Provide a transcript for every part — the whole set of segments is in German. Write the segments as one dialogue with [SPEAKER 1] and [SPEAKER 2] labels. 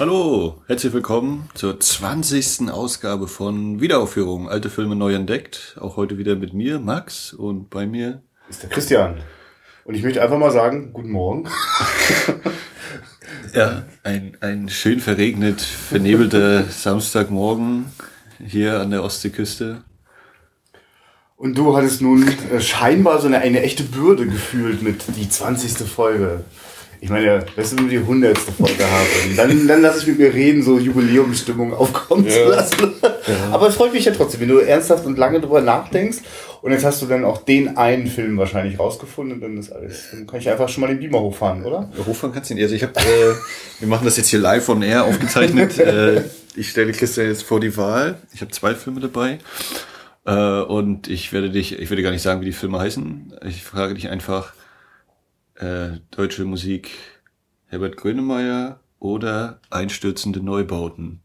[SPEAKER 1] Hallo, herzlich willkommen zur 20. Ausgabe von Wiederaufführung. Alte Filme neu entdeckt. Auch heute wieder mit mir, Max, und bei mir
[SPEAKER 2] ist der Christian. Und ich möchte einfach mal sagen, guten Morgen.
[SPEAKER 1] ja, ein, ein schön verregnet, vernebelter Samstagmorgen hier an der Ostseeküste.
[SPEAKER 2] Und du hattest nun äh, scheinbar so eine, eine echte Bürde gefühlt mit die 20. Folge. Ich meine, du, wenn wir die 100. Folge haben, dann, dann lasse ich mit mir reden, so Jubiläumsstimmung aufkommen ja. zu lassen. Ja. Aber es freut mich ja trotzdem, wenn du ernsthaft und lange drüber nachdenkst. Und jetzt hast du dann auch den einen Film wahrscheinlich rausgefunden und dann ist alles. Dann kann ich einfach schon mal den Beamer hochfahren, oder?
[SPEAKER 1] Hochfahren kannst du nicht. Also ich habe, äh, wir machen das jetzt hier live on air aufgezeichnet. äh, ich stelle Christian jetzt vor die Wahl. Ich habe zwei Filme dabei. Äh, und ich werde dich, ich würde gar nicht sagen, wie die Filme heißen. Ich frage dich einfach, äh, deutsche Musik Herbert Grönemeyer oder einstürzende Neubauten.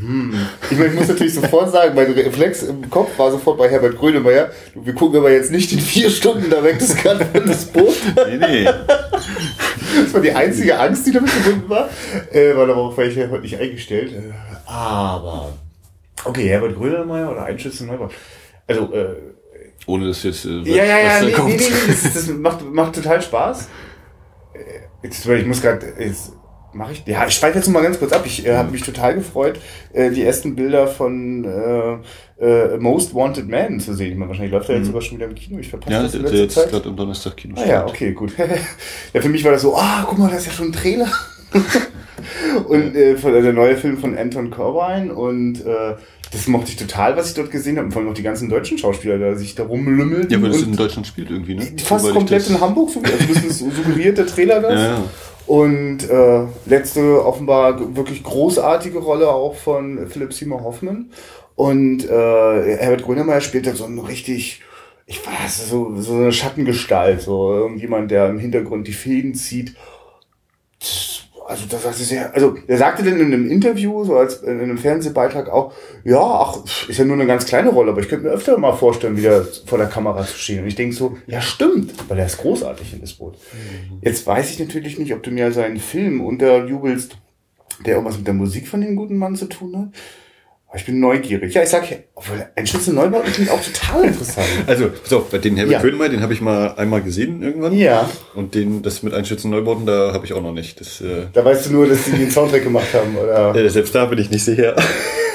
[SPEAKER 2] Mhm. ich, meine, ich muss natürlich sofort sagen, mein Reflex im Kopf war sofort bei Herbert Grönemeyer. Wir gucken aber jetzt nicht in vier Stunden da weg, das kann das Boot. Nee, nee. Das war die einzige Angst, die damit verbunden war. Äh, war darauf war ich ja heute nicht eingestellt. Äh, aber Okay, Herbert Grönemeyer oder Einschütze Neubau. Also, äh,
[SPEAKER 1] ohne dass jetzt. Äh,
[SPEAKER 2] ja, ja, ja, nee, nee, nee, das, das macht, macht total Spaß. Äh, jetzt, ich muss gerade. Mache ich? Ja, ich schweife jetzt mal ganz kurz ab. Ich äh, habe mich total gefreut, äh, die ersten Bilder von äh, äh, Most Wanted Man zu sehen. Man, wahrscheinlich läuft er jetzt mhm. sogar schon wieder im Kino. Ich verpasse ja, das in
[SPEAKER 1] der jetzt gerade am Donnerstag Kino.
[SPEAKER 2] Ah, ja, okay, gut. ja, für mich war das so, ah, guck mal, das ist ja schon ein Trailer. und äh, von, der neue Film von Anton Corbijn und äh, das mochte ich total, was ich dort gesehen habe. Und vor allem auch die ganzen deutschen Schauspieler, da sich da rumlümmeln.
[SPEAKER 1] Ja, weil das in Deutschland spielt irgendwie, ne?
[SPEAKER 2] Fast Wobei komplett in Hamburg, so, also das ist suggeriert der Trailer das. Ja, ja. Und äh, letzte offenbar wirklich großartige Rolle auch von Philipp Seymour Hoffman. Und äh, Herbert Grönemeyer spielt da so ein richtig, ich weiß, so, so eine Schattengestalt, so irgendjemand, der im Hintergrund die Fäden zieht also das ist sehr, also er sagte dann in einem Interview, so als in einem Fernsehbeitrag auch, ja, ach, ist ja nur eine ganz kleine Rolle, aber ich könnte mir öfter mal vorstellen, wieder vor der Kamera zu stehen. Und ich denke so, ja stimmt, weil er ist großartig in das Boot. Mhm. Jetzt weiß ich natürlich nicht, ob du mir seinen Film unterjubelst, der irgendwas mit der Musik von dem guten Mann zu tun hat. Ich bin neugierig. Ja, ich sag, obwohl ein Schütze Neubau klingt auch total interessant.
[SPEAKER 1] Also, so, bei den Herbert ja. Den habe ich mal einmal gesehen irgendwann.
[SPEAKER 2] Ja.
[SPEAKER 1] Und den, das mit Einschützen Neubauten, da habe ich auch noch nicht. Das, äh
[SPEAKER 2] da weißt du nur, dass die den Soundtrack gemacht haben, oder?
[SPEAKER 1] Ja, selbst da bin ich nicht sicher.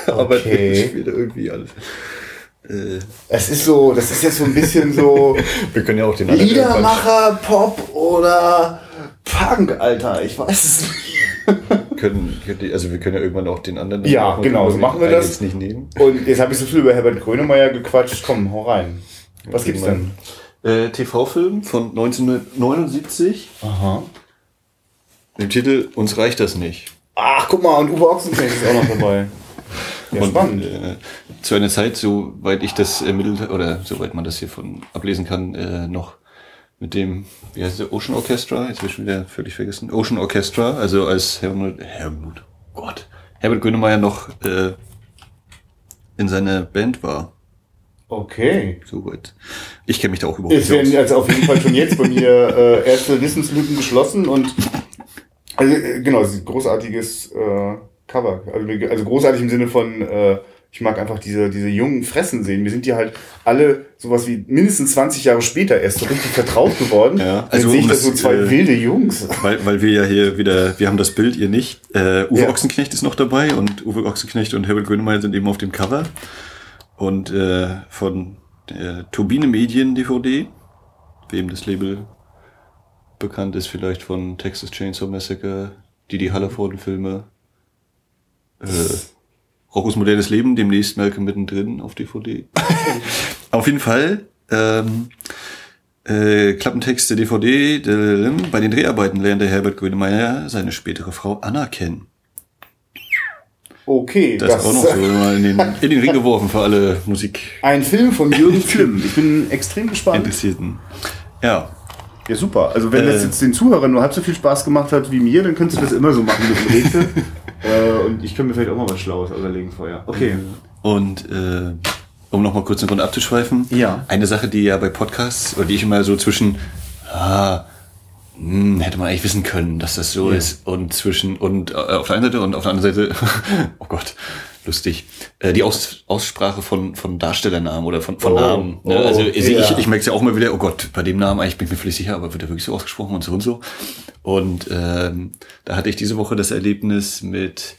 [SPEAKER 1] Okay. Aber ich spiele irgendwie alles.
[SPEAKER 2] Äh. Es ist so, das ist jetzt so ein bisschen so.
[SPEAKER 1] Wir können ja auch den
[SPEAKER 2] Liedermacher, Pop oder Punk, Alter. Ich weiß es nicht
[SPEAKER 1] können, also wir können ja irgendwann auch den anderen.
[SPEAKER 2] Ja, machen, genau, so machen wir das.
[SPEAKER 1] Nicht nehmen.
[SPEAKER 2] Und jetzt habe ich so viel über Herbert Grönemeyer gequatscht. Komm, hau rein. Was gibt's denn?
[SPEAKER 1] Äh, TV-Film von 1979.
[SPEAKER 2] Aha.
[SPEAKER 1] Im Titel Uns reicht das nicht.
[SPEAKER 2] Ach, guck mal, und Uwe Ochsenknecht ist auch noch dabei.
[SPEAKER 1] Ja, und, spannend. Äh, zu einer Zeit, soweit ich das ermittelt, oder soweit man das hier von ablesen kann, äh, noch mit dem, wie heißt der, Ocean Orchestra, jetzt habe ich schon wieder völlig vergessen, Ocean Orchestra, also als Helmut, Helmut, Gott, Herbert Grönemeyer noch äh, in seiner Band war.
[SPEAKER 2] Okay.
[SPEAKER 1] Soweit. Ich kenne mich da auch überhaupt
[SPEAKER 2] nicht werden also auf jeden Fall schon jetzt bei mir äh, erste Wissenslücken geschlossen und also, äh, genau, es ist ein großartiges äh, Cover. Also, also großartig im Sinne von äh, ich mag einfach diese, diese jungen Fressen sehen. Wir sind die halt alle sowas wie mindestens 20 Jahre später erst so richtig vertraut geworden.
[SPEAKER 1] Ja,
[SPEAKER 2] also sehe ich das so zwei äh, wilde Jungs.
[SPEAKER 1] Weil, weil wir ja hier wieder, wir haben das Bild, ihr nicht. Äh, Uwe ja. Ochsenknecht ist noch dabei und Uwe Ochsenknecht und Herbert Grönemeyer sind eben auf dem Cover. Und äh, von der Turbine Medien DVD, wem das Label bekannt ist, vielleicht von Texas Chainsaw Massacre, die die Hallerforden-Filme. Äh, Roccos modernes Leben, demnächst Malcolm mittendrin auf DVD. auf jeden Fall. Ähm, äh, Klappentexte DVD. Bei den Dreharbeiten lernte Herbert Grönemeyer seine spätere Frau Anna kennen.
[SPEAKER 2] Okay,
[SPEAKER 1] das, das ist auch noch so in den, in den Ring geworfen für alle Musik.
[SPEAKER 2] Ein Film von Jürgen Flimm. Ich bin extrem gespannt.
[SPEAKER 1] Interessierten. Ja.
[SPEAKER 2] Ja, super. Also wenn äh, das jetzt den Zuhörern nur halb so viel Spaß gemacht hat wie mir, dann könntest du das immer so machen mit dem Rätsel. äh, und ich könnte mir vielleicht auch mal was Schlaues auserlegen vorher. Okay.
[SPEAKER 1] Und äh, um nochmal kurz eine Runde abzuschweifen.
[SPEAKER 2] Ja.
[SPEAKER 1] Eine Sache, die ja bei Podcasts, oder die ich immer so zwischen ah, hm, hätte man eigentlich wissen können, dass das so ja. ist. Und zwischen, und äh, auf der einen Seite und auf der anderen Seite, oh Gott, lustig, äh, die Aus, Aussprache von, von Darstellernamen oder von, von oh, Namen. Ne? Oh, also ich, ja. ich, ich merke es ja auch mal wieder, oh Gott, bei dem Namen eigentlich bin ich mir völlig sicher, aber wird er wirklich so ausgesprochen und so und so. Und ähm, da hatte ich diese Woche das Erlebnis mit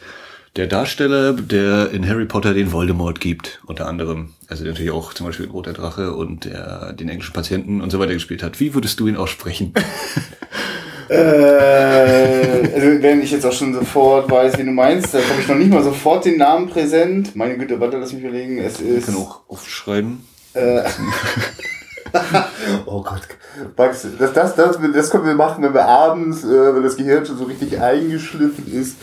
[SPEAKER 1] der Darsteller, der in Harry Potter den Voldemort gibt, unter anderem. Also der natürlich auch zum Beispiel Roter Drache und der den englischen Patienten und so weiter gespielt hat. Wie würdest du ihn aussprechen?
[SPEAKER 2] äh, also wenn ich jetzt auch schon sofort weiß, wie du meinst, da habe ich noch nicht mal sofort den Namen präsent. Meine Güte, warte, lass mich überlegen. Es ist. Ich
[SPEAKER 1] kann auch aufschreiben.
[SPEAKER 2] Äh, oh Gott. Max, das, das, das, das können wir machen, wenn wir abends, äh, wenn das Gehirn schon so richtig eingeschliffen ist.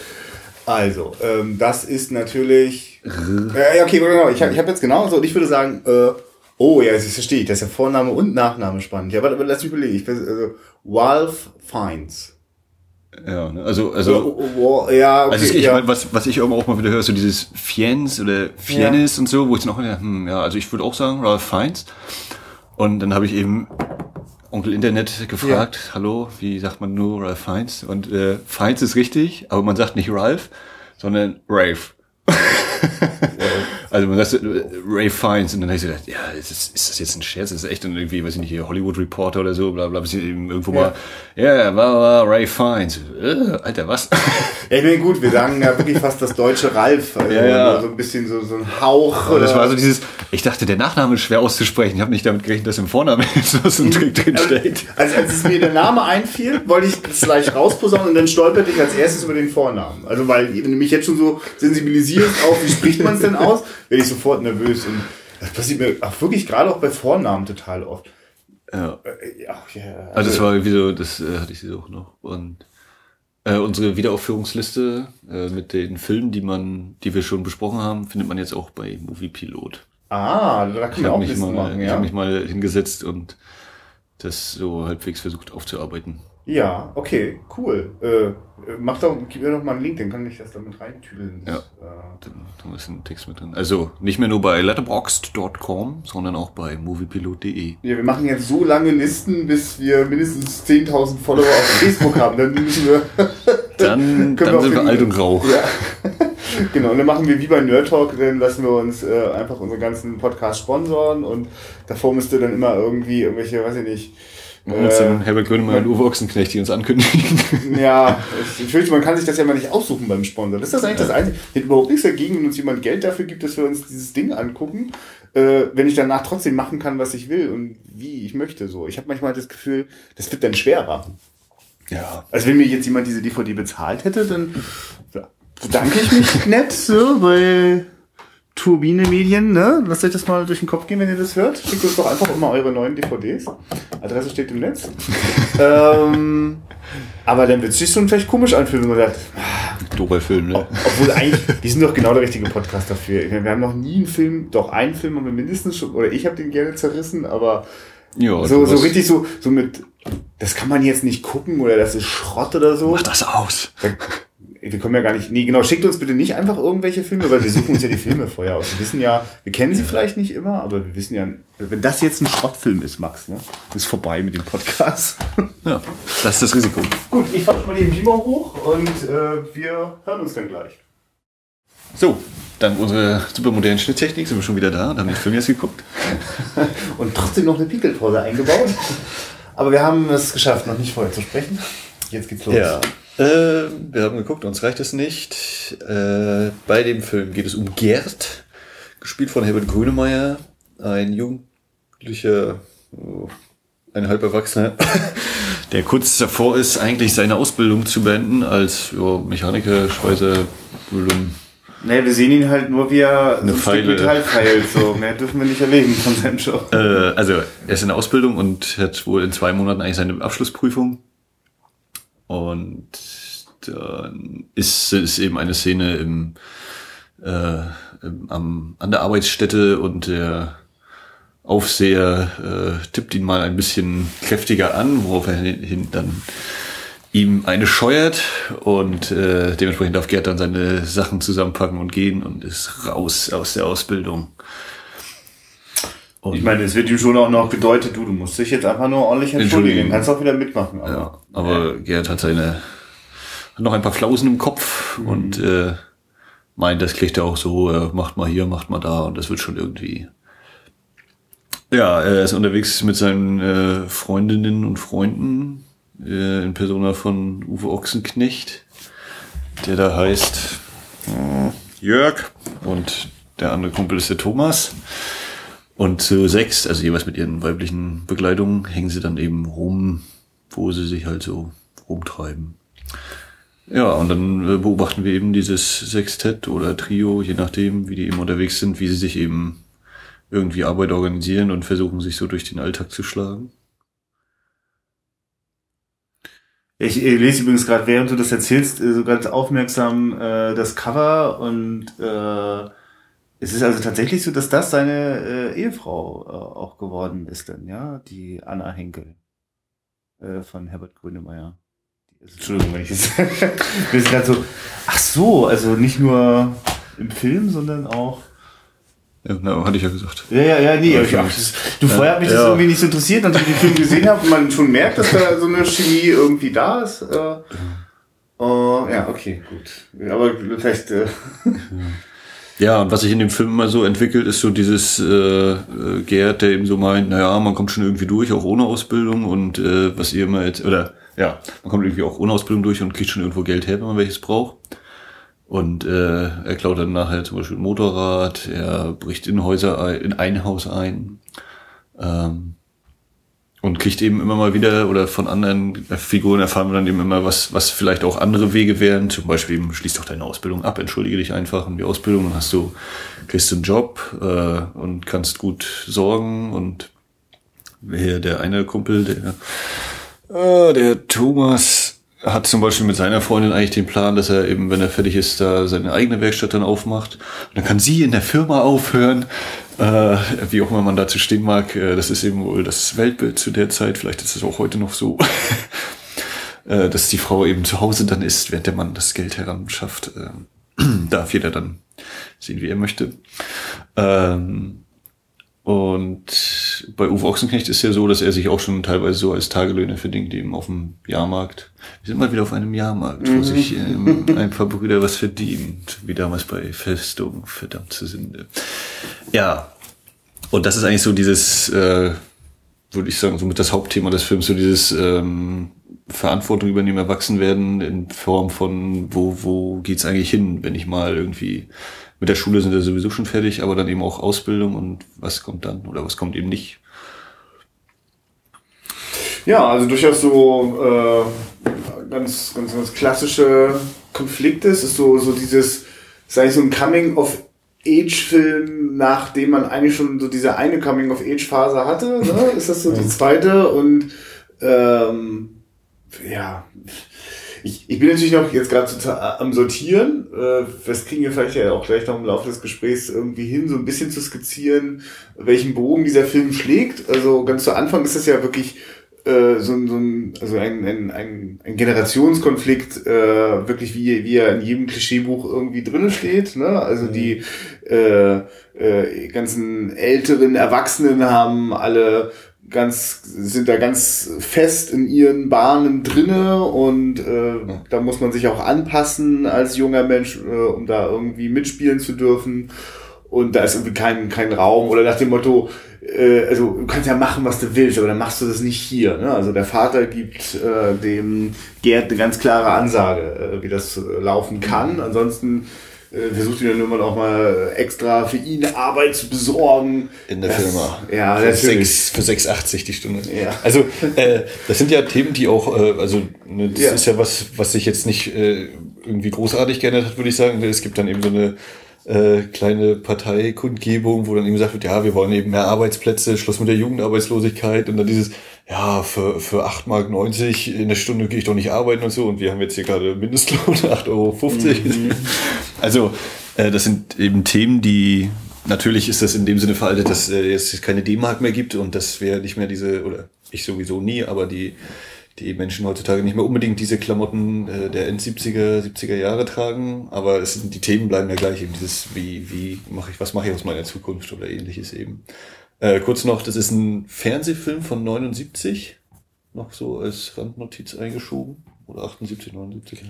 [SPEAKER 2] Also, ähm, das ist natürlich. Äh, okay, genau. Ich habe ich hab jetzt genau so, und ich würde sagen, äh, oh ja, das verstehe ich. Das ist ja Vorname und Nachname spannend. Ja, warte, lass mich überlegen. Ich bin, also, Ralph Fiennes.
[SPEAKER 1] Ja, ne? also, also, oh, oh, ja, okay, also ich, ja. Mein, was, was ich auch mal wieder höre, so dieses Fiennes oder Fiennes ja. und so, wo ich noch, hm, ja, also ich würde auch sagen, Ralph Fiennes. Und dann habe ich eben Onkel Internet gefragt, ja. hallo, wie sagt man nur Ralph Fiennes? Und äh, Fiennes ist richtig, aber man sagt nicht Ralph, sondern Rave. Also man sagt äh, Ray Fiennes und dann habe ich so gedacht, ja, ist das, ist das jetzt ein Scherz? Ist das echt dann irgendwie, weiß ich nicht, hier Hollywood Reporter oder so, bla bla, bis eben irgendwo ja. mal, ja, yeah, war, war Ray Fiennes. Äh, Alter, was?
[SPEAKER 2] Ja, ich meine, gut, wir sagen ja wirklich fast das deutsche Ralf. Also ja, ja. So ein bisschen so, so ein Hauch.
[SPEAKER 1] Und das war so dieses, ich dachte, der Nachname ist schwer auszusprechen. Ich habe nicht damit gerechnet, dass im Vornamen so ein Trick drin steht.
[SPEAKER 2] Also, als es mir der Name einfiel, wollte ich das gleich rausposaunen und dann stolperte ich als erstes über den Vornamen. Also, weil wenn du mich jetzt schon so sensibilisierst auf, wie spricht man es denn aus, werde ich sofort nervös. Und das passiert mir auch wirklich gerade auch bei Vornamen total oft.
[SPEAKER 1] Ja. Äh, Ach, yeah. Also, das war irgendwie so, das äh, hatte ich sie auch noch. Und äh, unsere Wiederaufführungsliste äh, mit den Filmen, die man, die wir schon besprochen haben, findet man jetzt auch bei Movie Pilot.
[SPEAKER 2] Ah, da kann man auch mich mal, machen, ja.
[SPEAKER 1] Ich habe mich mal hingesetzt und das so halbwegs versucht aufzuarbeiten.
[SPEAKER 2] Ja, okay, cool. Äh, mach doch, gib mir doch mal einen Link, dann kann ich das damit reintüdeln.
[SPEAKER 1] Ja, äh, dann, dann ist ein Text mit drin. Also nicht mehr nur bei letterboxd.com, sondern auch bei moviepilot.de.
[SPEAKER 2] Ja, wir machen jetzt so lange Listen, bis wir mindestens 10.000 Follower auf Facebook haben. Dann müssen wir...
[SPEAKER 1] dann, dann wir sind wir alt und grau.
[SPEAKER 2] Ja. genau, und dann machen wir wie bei Nerd Talk, dann lassen wir uns äh, einfach unseren ganzen Podcast sponsoren und davor müsste dann immer irgendwie irgendwelche, weiß ich nicht,
[SPEAKER 1] und äh, dann Herbert Grönemeyer und Uwe Ochsenknecht, die uns ankündigen.
[SPEAKER 2] Ja, ich fürchte, man kann sich das ja mal nicht aussuchen beim Sponsor. Das ist eigentlich ja. das Einzige. Ich hätte überhaupt nichts dagegen, wenn uns jemand Geld dafür gibt, dass wir uns dieses Ding angucken, äh, wenn ich danach trotzdem machen kann, was ich will und wie ich möchte. So, Ich habe manchmal das Gefühl, das wird dann schwerer. Ja. Also wenn mir jetzt jemand diese DVD bezahlt hätte, dann bedanke ich mich nett, so, weil Turbine Medien, ne? Lasst euch das mal durch den Kopf gehen, wenn ihr das hört. Schickt uns doch einfach immer eure neuen DVDs. Adresse steht im Netz. ähm, aber dann wird es sich schon vielleicht komisch anfühlen, wenn man sagt,
[SPEAKER 1] Doofer Film, ne?
[SPEAKER 2] Obwohl eigentlich, die sind doch genau der richtige Podcast dafür. Wir haben noch nie einen Film, doch einen Film haben wir mindestens schon, oder ich habe den gerne zerrissen, aber ja, so, so richtig so, so mit, das kann man jetzt nicht gucken oder das ist Schrott oder so.
[SPEAKER 1] Mach das aus. Da,
[SPEAKER 2] wir kommen ja gar nicht, nee, genau, schickt uns bitte nicht einfach irgendwelche Filme, weil wir suchen uns ja die Filme vorher aus. Wir wissen ja, wir kennen sie vielleicht nicht immer, aber wir wissen ja, wenn das jetzt ein Schrottfilm ist, Max, ne, ist vorbei mit dem Podcast.
[SPEAKER 1] Ja, das ist das Risiko.
[SPEAKER 2] Gut, ich fasse mal den Beamer hoch und äh, wir hören uns dann gleich.
[SPEAKER 1] So, dank unserer super modernen Schnitttechnik sind wir schon wieder da und haben den Film jetzt geguckt.
[SPEAKER 2] und trotzdem noch eine Pickelpause eingebaut. Aber wir haben es geschafft, noch nicht vorher zu sprechen. Jetzt geht's los.
[SPEAKER 1] Ja. Äh, wir haben geguckt, uns reicht es nicht. Äh, bei dem Film geht es um Gerd, gespielt von Herbert Grönemeyer, ein Jugendlicher, oh, ein halb Erwachsener, der kurz davor ist, eigentlich seine Ausbildung zu beenden als jo, Mechaniker, Schweißer, Bildung.
[SPEAKER 2] Nee, wir sehen ihn halt nur, wie er eine so Pfeile. Metall feilt. So. Mehr dürfen wir nicht erleben von seinem Job.
[SPEAKER 1] Äh, also, er ist in der Ausbildung und hat wohl in zwei Monaten eigentlich seine Abschlussprüfung. Und dann ist es eben eine Szene im, äh, im, am, an der Arbeitsstätte und der Aufseher äh, tippt ihn mal ein bisschen kräftiger an, worauf er hin, dann ihm eine scheuert und äh, dementsprechend darf Gerd dann seine Sachen zusammenpacken und gehen und ist raus aus der Ausbildung.
[SPEAKER 2] Und ich meine, es wird ihm schon auch noch gedeutet, du, du musst dich jetzt einfach nur ordentlich entschuldigen. Kannst auch wieder mitmachen.
[SPEAKER 1] Aber, ja, aber Gerd hat seine, hat noch ein paar Flausen im Kopf mhm. und äh, meint, das kriegt er auch so, äh, macht mal hier, macht mal da und das wird schon irgendwie. Ja, er ist unterwegs mit seinen äh, Freundinnen und Freunden äh, in Persona von Uwe Ochsenknecht, der da heißt äh, Jörg und der andere Kumpel ist der Thomas. Und zu sechs, also jeweils mit ihren weiblichen Begleitungen, hängen sie dann eben rum, wo sie sich halt so rumtreiben. Ja, und dann äh, beobachten wir eben dieses Sextett oder Trio, je nachdem, wie die eben unterwegs sind, wie sie sich eben irgendwie Arbeit organisieren und versuchen, sich so durch den Alltag zu schlagen.
[SPEAKER 2] Ich, lese übrigens gerade, während du das erzählst, äh, so ganz aufmerksam äh, das Cover und äh, es ist also tatsächlich so, dass das seine äh, Ehefrau äh, auch geworden ist, dann, ja, die Anna Henkel äh, von Herbert Grönemeyer. Entschuldigung, wenn ich jetzt. wir sind gerade so. Ach so, also nicht nur im Film, sondern auch.
[SPEAKER 1] Ja, na, hatte ich ja gesagt.
[SPEAKER 2] Ja, ja, ja, nee. Ich, ach, das, du, vorher hat mich ja. das irgendwie nicht so interessiert, nachdem ich den Film gesehen habe und man schon merkt, dass da so eine Chemie irgendwie da ist. Äh, uh, ja, okay, gut. Aber vielleicht. Äh,
[SPEAKER 1] Ja, und was sich in dem Film immer so entwickelt, ist so dieses äh, äh, Gerd, der eben so meint, naja, man kommt schon irgendwie durch, auch ohne Ausbildung und äh, was ihr immer jetzt, oder ja, man kommt irgendwie auch ohne Ausbildung durch und kriegt schon irgendwo Geld her, wenn man welches braucht. Und äh, er klaut dann nachher zum Beispiel ein Motorrad, er bricht in Häuser ein, in ein Haus ein. Ähm, und kriegt eben immer mal wieder oder von anderen Figuren erfahren wir dann eben immer, was, was vielleicht auch andere Wege wären. Zum Beispiel eben, schließ doch deine Ausbildung ab, entschuldige dich einfach um die Ausbildung, dann hast du, kriegst du einen Job äh, und kannst gut sorgen. Und hier der eine Kumpel, der, äh, der Thomas, hat zum Beispiel mit seiner Freundin eigentlich den Plan, dass er eben, wenn er fertig ist, da seine eigene Werkstatt dann aufmacht. Und dann kann sie in der Firma aufhören äh, wie auch immer man dazu stehen mag, äh, das ist eben wohl das Weltbild zu der Zeit, vielleicht ist es auch heute noch so, äh, dass die Frau eben zu Hause dann ist, während der Mann das Geld heranschafft. Äh, darf jeder dann sehen, wie er möchte. Ähm, und bei Uwe Ochsenknecht ist ja so, dass er sich auch schon teilweise so als Tagelöhner verdient, eben auf dem Jahrmarkt. Wir sind mal wieder auf einem Jahrmarkt, wo sich ähm, ein paar Brüder was verdient, wie damals bei Festung, verdammte Sünde. Ja, und das ist eigentlich so dieses, äh, würde ich sagen, so mit das Hauptthema des Films, so dieses ähm, Verantwortung übernehmen, erwachsen werden in Form von, wo, wo geht's eigentlich hin, wenn ich mal irgendwie mit der Schule sind wir sowieso schon fertig, aber dann eben auch Ausbildung und was kommt dann oder was kommt eben nicht.
[SPEAKER 2] Ja, also durchaus so äh, ganz, ganz, ganz klassische Konflikte. Es ist so, so dieses, ist eigentlich so ein Coming of Age-Film, nachdem man eigentlich schon so diese eine Coming-of-Age-Phase hatte, ne? ist das so die zweite und ähm, ja, ich, ich bin natürlich noch jetzt gerade am Sortieren. Äh, das kriegen wir vielleicht ja auch gleich noch im Laufe des Gesprächs irgendwie hin, so ein bisschen zu skizzieren, welchen Bogen dieser Film schlägt. Also ganz zu Anfang ist das ja wirklich äh, so, so ein, also ein, ein, ein, ein Generationskonflikt, äh, wirklich wie, wie er in jedem Klischeebuch irgendwie drinnen steht. Ne? Also die äh, äh, ganzen älteren Erwachsenen haben alle ganz, sind da ganz fest in ihren Bahnen drinne und äh, da muss man sich auch anpassen als junger Mensch, äh, um da irgendwie mitspielen zu dürfen. Und da ist irgendwie kein, kein Raum oder nach dem Motto, äh, also du kannst ja machen, was du willst, aber dann machst du das nicht hier. Ne? Also der Vater gibt äh, dem Gerd eine ganz klare Ansage, äh, wie das äh, laufen kann. Ansonsten versucht ihn dann immer auch mal extra für ihn Arbeit zu besorgen.
[SPEAKER 1] In der das, Firma.
[SPEAKER 2] Ja,
[SPEAKER 1] für, sechs, für 6,80 die Stunde. Ja. Also äh, das sind ja Themen, die auch, äh, also ne, das ja. ist ja was, was sich jetzt nicht äh, irgendwie großartig geändert hat, würde ich sagen. Es gibt dann eben so eine äh, kleine Parteikundgebung, wo dann eben gesagt wird, ja, wir wollen eben mehr Arbeitsplätze, Schluss mit der Jugendarbeitslosigkeit und dann dieses, ja, für, für 8,90 Mark in der Stunde gehe ich doch nicht arbeiten und so und wir haben jetzt hier gerade Mindestlohn 8,50 Euro. Mhm. Also äh, das sind eben Themen, die natürlich ist das in dem Sinne veraltet, dass äh, es keine D-Mark mehr gibt und dass wir nicht mehr diese, oder ich sowieso nie, aber die die Menschen heutzutage nicht mehr unbedingt diese Klamotten äh, der End-70er, 70er Jahre tragen, aber es sind, die Themen bleiben ja gleich, eben dieses, wie, wie mache ich, was mache ich aus meiner Zukunft oder ähnliches eben. Äh, kurz noch, das ist ein Fernsehfilm von 79, noch so als Randnotiz eingeschoben. Oder 78, 79.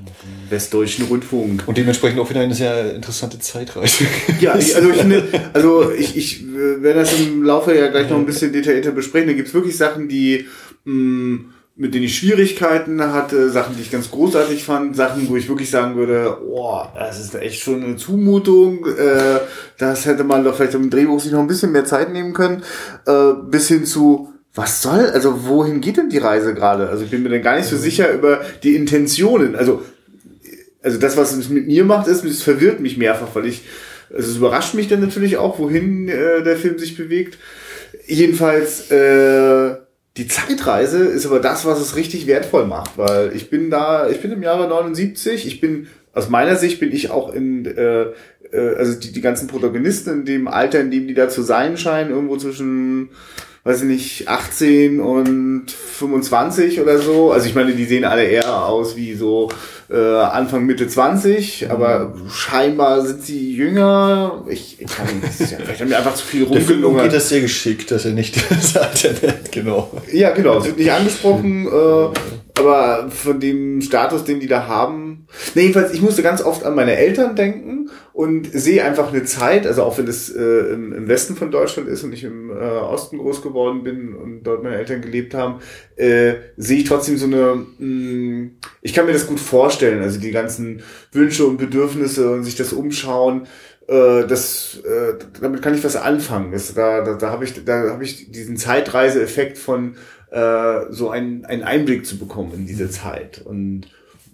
[SPEAKER 2] Westdeutschen Rundfunk.
[SPEAKER 1] Und dementsprechend auch wieder eine sehr interessante Zeitreise.
[SPEAKER 2] Ja, ich, also ich finde, also ich, ich äh, werde das im Laufe ja gleich noch ein bisschen detaillierter besprechen. Da gibt's wirklich Sachen, die mh, mm, mit denen ich Schwierigkeiten hatte, Sachen, die ich ganz großartig fand, Sachen, wo ich wirklich sagen würde, oh, das ist echt schon eine Zumutung, äh, das hätte man doch vielleicht im Drehbuch sich noch ein bisschen mehr Zeit nehmen können, äh, bis hin zu, was soll, also wohin geht denn die Reise gerade? Also ich bin mir dann gar nicht so sicher über die Intentionen. Also, also das, was es mit mir macht, ist, es verwirrt mich mehrfach, weil ich, also es überrascht mich dann natürlich auch, wohin äh, der Film sich bewegt. Jedenfalls, äh, die Zeitreise ist aber das, was es richtig wertvoll macht, weil ich bin da, ich bin im Jahre 79, ich bin, aus meiner Sicht bin ich auch in, äh, äh, also die, die ganzen Protagonisten in dem Alter, in dem die da zu sein scheinen, irgendwo zwischen weiß ich nicht, 18 und 25 oder so. Also ich meine, die sehen alle eher aus wie so äh, Anfang, Mitte 20, aber scheinbar sind sie jünger. Ich, ich kann nicht, vielleicht haben wir einfach zu viel
[SPEAKER 1] rumgelungen. geht das sehr geschickt, dass er nicht das Alter nennt, genau.
[SPEAKER 2] Ja, genau, es wird nicht angesprochen, äh, aber von dem Status, den die da haben. Nee, jedenfalls, ich musste ganz oft an meine Eltern denken und sehe einfach eine Zeit, also auch wenn es äh, im, im, Westen von Deutschland ist und ich im äh, Osten groß geworden bin und dort meine Eltern gelebt haben, äh, sehe ich trotzdem so eine, mh, mm, ich kann mir das gut vorstellen, also die ganzen Wünsche und Bedürfnisse und sich das umschauen, äh, das, äh, damit kann ich was anfangen. Das, da da, da habe ich, da habe ich diesen Zeitreiseeffekt von äh, so einen, einen Einblick zu bekommen in diese Zeit und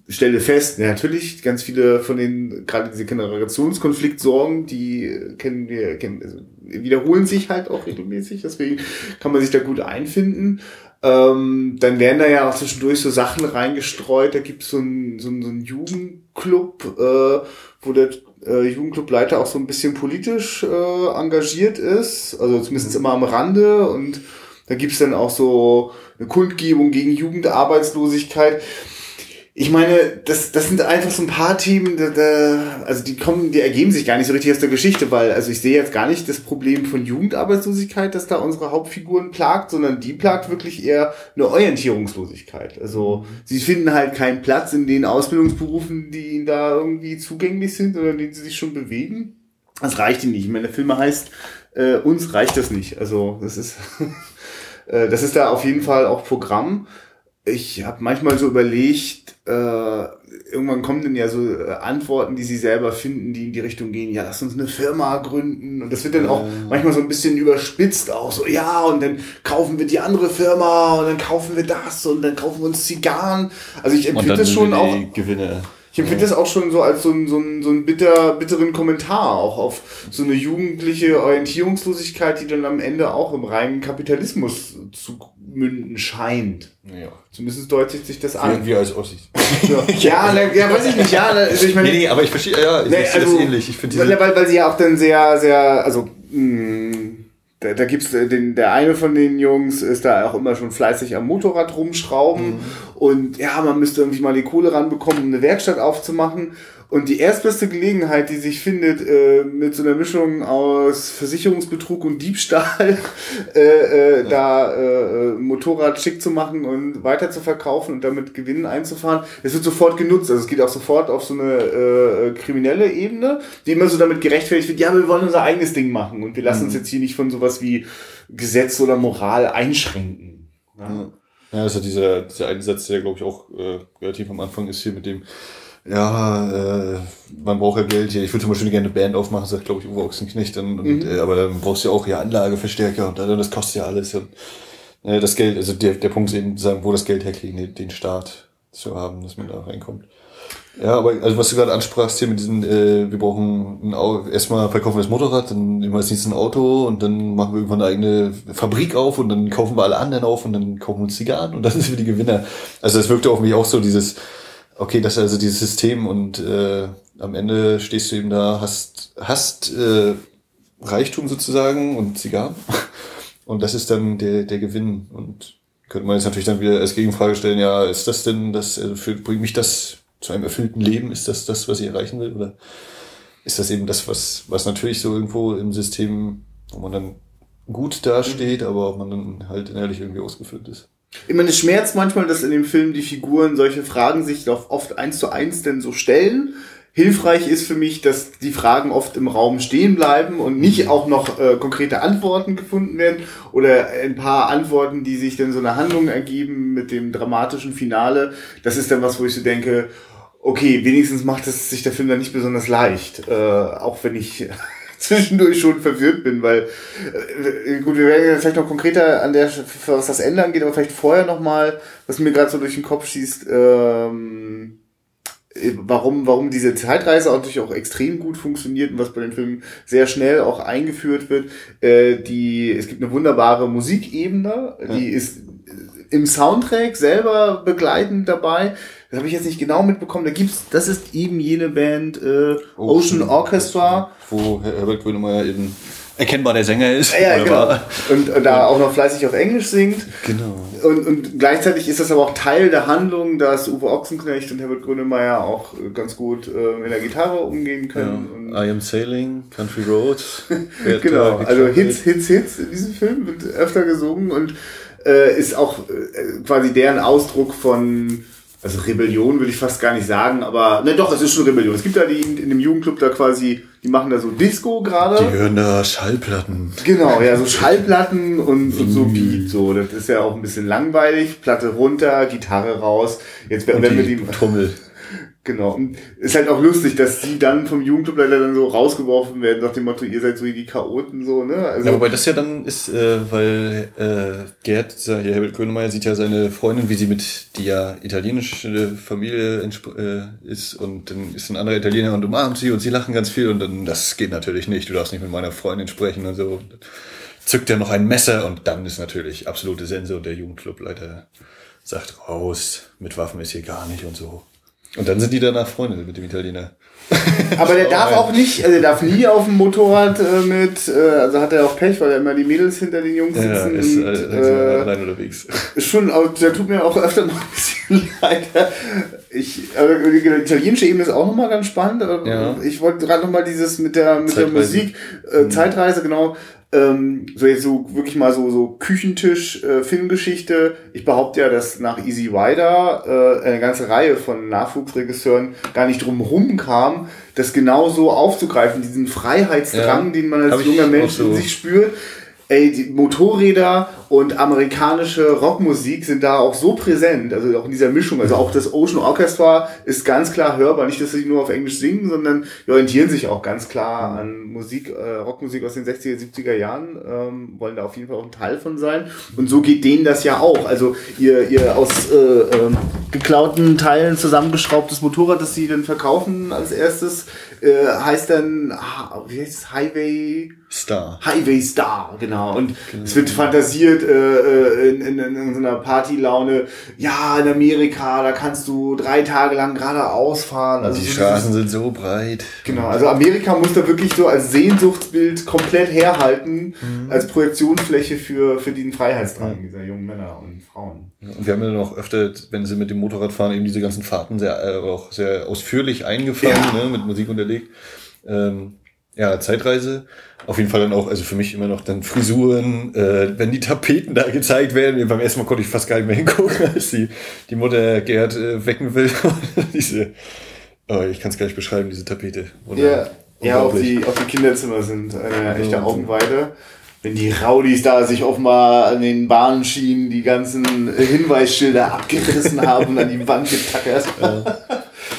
[SPEAKER 2] stelle fest, ja, natürlich ganz viele von den, gerade diese Generationskonfliktsorgen, die kennen wir, kennen, also wiederholen sich halt auch regelmäßig, deswegen kann man sich da gut einfinden. Ähm, dann werden da ja auch zwischendurch so Sachen reingestreut, da gibt so es ein, so, ein, so einen Jugendclub, äh, wo der äh, Jugendclubleiter auch so ein bisschen politisch äh, engagiert ist, also zumindest immer am Rande. Und da gibt's dann auch so eine Kundgebung gegen Jugendarbeitslosigkeit ich meine, das, das sind einfach so ein paar Themen, da, da, also die kommen, die ergeben sich gar nicht so richtig aus der Geschichte, weil, also ich sehe jetzt gar nicht das Problem von Jugendarbeitslosigkeit, das da unsere Hauptfiguren plagt, sondern die plagt wirklich eher eine Orientierungslosigkeit. Also sie finden halt keinen Platz in den Ausbildungsberufen, die ihnen da irgendwie zugänglich sind oder in denen sie sich schon bewegen. Das reicht ihnen nicht. Ich meine, der Film heißt, äh, uns reicht das nicht. Also das ist, äh, das ist da auf jeden Fall auch Programm ich habe manchmal so überlegt, äh, irgendwann kommen dann ja so äh, Antworten, die sie selber finden, die in die Richtung gehen, ja, lass uns eine Firma gründen. Und das wird dann auch manchmal so ein bisschen überspitzt, auch so, ja, und dann kaufen wir die andere Firma und dann kaufen wir das und dann kaufen wir uns Zigarren. Also ich empfinde das schon auch.
[SPEAKER 1] Gewinne.
[SPEAKER 2] Ich empfinde das auch schon so als so ein, so ein, so ein bitter, bitteren Kommentar auch auf so eine jugendliche Orientierungslosigkeit, die dann am Ende auch im reinen Kapitalismus zu münden scheint.
[SPEAKER 1] Ja.
[SPEAKER 2] Zumindest deutet sich das an.
[SPEAKER 1] Wir als Ossis.
[SPEAKER 2] Ja, ja, na, ja, weiß ich nicht, ja. Also ich meine,
[SPEAKER 1] nee, nee, aber ich verstehe, ja, ich nee,
[SPEAKER 2] also, das ähnlich. Ich finde weil, weil, weil sie ja auch dann sehr, sehr, also, mh, mm, da, da gibt's den, der eine von den Jungs ist da auch immer schon fleißig am Motorrad rumschrauben mhm. und ja, man müsste irgendwie mal die Kohle ranbekommen, um eine Werkstatt aufzumachen. Und die erstbeste Gelegenheit, die sich findet, äh, mit so einer Mischung aus Versicherungsbetrug und Diebstahl, äh, äh, ja. da äh, Motorrad schick zu machen und weiter zu verkaufen und damit Gewinnen einzufahren, es wird sofort genutzt. Also es geht auch sofort auf so eine äh, kriminelle Ebene, die immer so damit gerechtfertigt wird, ja, wir wollen unser eigenes Ding machen und wir lassen mhm. uns jetzt hier nicht von sowas wie Gesetz oder Moral einschränken.
[SPEAKER 1] Ja, ja also dieser, dieser Einsatz, der glaube ich auch äh, relativ am Anfang ist hier mit dem ja, äh, man braucht ja Geld. Ja, ich würde zum Beispiel gerne eine Band aufmachen, sagt, glaube ich, Uwe Ochsenknecht. Und, und, mhm. äh, aber dann brauchst du ja auch ja Anlageverstärker und dann, das kostet ja alles. Und, äh, das Geld, also der, der Punkt ist eben, sagen, wo das Geld herkriegen, den, den Staat zu haben, dass man da reinkommt. Ja, aber also was du gerade ansprachst hier mit diesen, äh, wir brauchen ein erstmal verkaufen wir das Motorrad, dann nehmen wir als nächstes ein Auto und dann machen wir irgendwann eine eigene Fabrik auf und dann kaufen wir alle anderen auf und dann kaufen wir uns Zigarren und dann sind wir die Gewinner. Also das wirkte auf mich auch so dieses, okay, das ist also dieses System und äh, am Ende stehst du eben da, hast, hast äh, Reichtum sozusagen und Zigarren und das ist dann der, der Gewinn und könnte man jetzt natürlich dann wieder als Gegenfrage stellen, ja, ist das denn das, also für, bringt mich das zu einem erfüllten Leben? Ist das das, was ich erreichen will? Oder ist das eben das, was, was natürlich so irgendwo im System, wo man dann gut dasteht, aber ob man dann halt innerlich irgendwie ausgefüllt ist.
[SPEAKER 2] Ich meine, es schmerzt manchmal, dass in dem Film die Figuren solche Fragen sich doch oft eins zu eins denn so stellen. Hilfreich ist für mich, dass die Fragen oft im Raum stehen bleiben und nicht auch noch äh, konkrete Antworten gefunden werden oder ein paar Antworten, die sich dann so eine Handlung ergeben mit dem dramatischen Finale. Das ist dann was, wo ich so denke, okay, wenigstens macht es sich der Film dann nicht besonders leicht, äh, auch wenn ich zwischendurch schon verwirrt bin, weil äh, gut, wir werden vielleicht noch konkreter an der, was das Ende angeht, aber vielleicht vorher noch mal, was mir gerade so durch den Kopf schießt, ähm, warum, warum diese Zeitreise natürlich auch extrem gut funktioniert und was bei den Filmen sehr schnell auch eingeführt wird. Äh, die, es gibt eine wunderbare Musikebene, die ja. ist im Soundtrack selber begleitend dabei. Das habe ich jetzt nicht genau mitbekommen. Da gibt's, das ist eben jene Band äh, Ocean, Ocean Orchestra.
[SPEAKER 1] Wo Herbert Grönemeyer eben erkennbar der Sänger ist.
[SPEAKER 2] Ja, ja genau. Und, und, da auch noch fleißig auf Englisch singt.
[SPEAKER 1] Genau.
[SPEAKER 2] Und, und gleichzeitig ist das aber auch Teil der Handlung, dass Uwe Ochsenknecht und Herbert Grönemeyer auch ganz gut äh, mit der Gitarre umgehen können.
[SPEAKER 1] Ja. I Am Sailing, Country Roads.
[SPEAKER 2] genau, also Hits, Hits, Hits in diesem Film wird öfter gesungen und äh, ist auch äh, quasi deren Ausdruck von also Rebellion würde ich fast gar nicht sagen, aber ne doch, es ist schon Rebellion. Es gibt da die in dem Jugendclub da quasi, die machen da so Disco gerade.
[SPEAKER 1] Die hören da Schallplatten.
[SPEAKER 2] Genau, ja, so Schallplatten und, und so Beat. So, das ist ja auch ein bisschen langweilig. Platte runter, Gitarre raus. Jetzt werden wir die
[SPEAKER 1] Trommel.
[SPEAKER 2] Genau. Und ist halt auch lustig, dass sie dann vom Jugendclub leider dann so rausgeworfen werden, nach dem Motto, ihr seid so wie die Chaoten, so, ne?
[SPEAKER 1] Also ja, wobei das ja dann ist, äh, weil äh, Gerd, ja, Herbert Grönemeyer sieht ja seine Freundin, wie sie mit, die ja italienische Familie äh, ist und dann ist ein anderer Italiener und umarmt sie und sie lachen ganz viel und dann, das geht natürlich nicht, du darfst nicht mit meiner Freundin sprechen und so. Zückt er noch ein Messer und dann ist natürlich absolute Sense und der Jugendclubleiter sagt raus, mit Waffen ist hier gar nicht und so. Und dann sind die danach Freunde mit dem Italiener.
[SPEAKER 2] Aber der darf auch nicht, also der darf nie auf dem Motorrad äh, mit, äh, also hat er auch Pech, weil er immer die Mädels hinter den Jungs sitzen. Ja, ist und, äh, äh, allein unterwegs. Schon, aber der tut mir auch öfter noch ein bisschen leid. Ich, aber die italienische Ebene ist auch nochmal ganz spannend. Ja. Ich wollte gerade nochmal dieses mit der, mit der Musik, äh, mhm. Zeitreise, genau, ähm, so jetzt so wirklich mal so so Küchentisch äh, Filmgeschichte. Ich behaupte ja, dass nach Easy Rider äh, eine ganze Reihe von Nachwuchsregisseuren gar nicht drum rum kam, das genauso aufzugreifen, diesen Freiheitsdrang, ja, den man als junger Mensch so. in sich spürt ey, die Motorräder und amerikanische Rockmusik sind da auch so präsent, also auch in dieser Mischung. Also auch das Ocean Orchestra ist ganz klar hörbar. Nicht, dass sie nur auf Englisch singen, sondern die orientieren sich auch ganz klar an Musik, äh, Rockmusik aus den 60er, 70er Jahren, ähm, wollen da auf jeden Fall auch ein Teil von sein. Und so geht denen das ja auch. Also ihr, ihr aus äh, äh, geklauten Teilen zusammengeschraubtes Motorrad, das sie dann verkaufen als erstes, äh, heißt dann, wie heißt es, Highway
[SPEAKER 1] Star.
[SPEAKER 2] Highway Star, genau. Und genau. es wird fantasiert äh, äh, in, in, in so einer Partylaune, ja, in Amerika, da kannst du drei Tage lang geradeaus fahren.
[SPEAKER 1] Also die so Straßen sind so breit.
[SPEAKER 2] Genau, also Amerika muss da wirklich so als Sehnsuchtsbild komplett herhalten, mhm. als Projektionsfläche für, für den Freiheitsdrang mhm. dieser jungen Männer und Frauen.
[SPEAKER 1] Und wir haben ja noch öfter, wenn sie mit dem Motorrad fahren, eben diese ganzen Fahrten sehr, äh, auch sehr ausführlich eingefangen, ja. ne, mit Musik unterlegt. Ähm, ja, Zeitreise. Auf jeden Fall dann auch, also für mich immer noch dann Frisuren, äh, wenn die Tapeten da gezeigt werden. Beim ersten Mal konnte ich fast gar nicht mehr hingucken, als die, die Mutter Gerd äh, wecken will. diese, oh, ich kann es gar nicht beschreiben, diese Tapete.
[SPEAKER 2] Ja, ja auch die, auch die Kinderzimmer sind eine echte Augenweide wenn die Rowdies da sich offenbar an den Bahnschienen die ganzen Hinweisschilder abgerissen haben und an die Wand getackert.
[SPEAKER 1] Ja,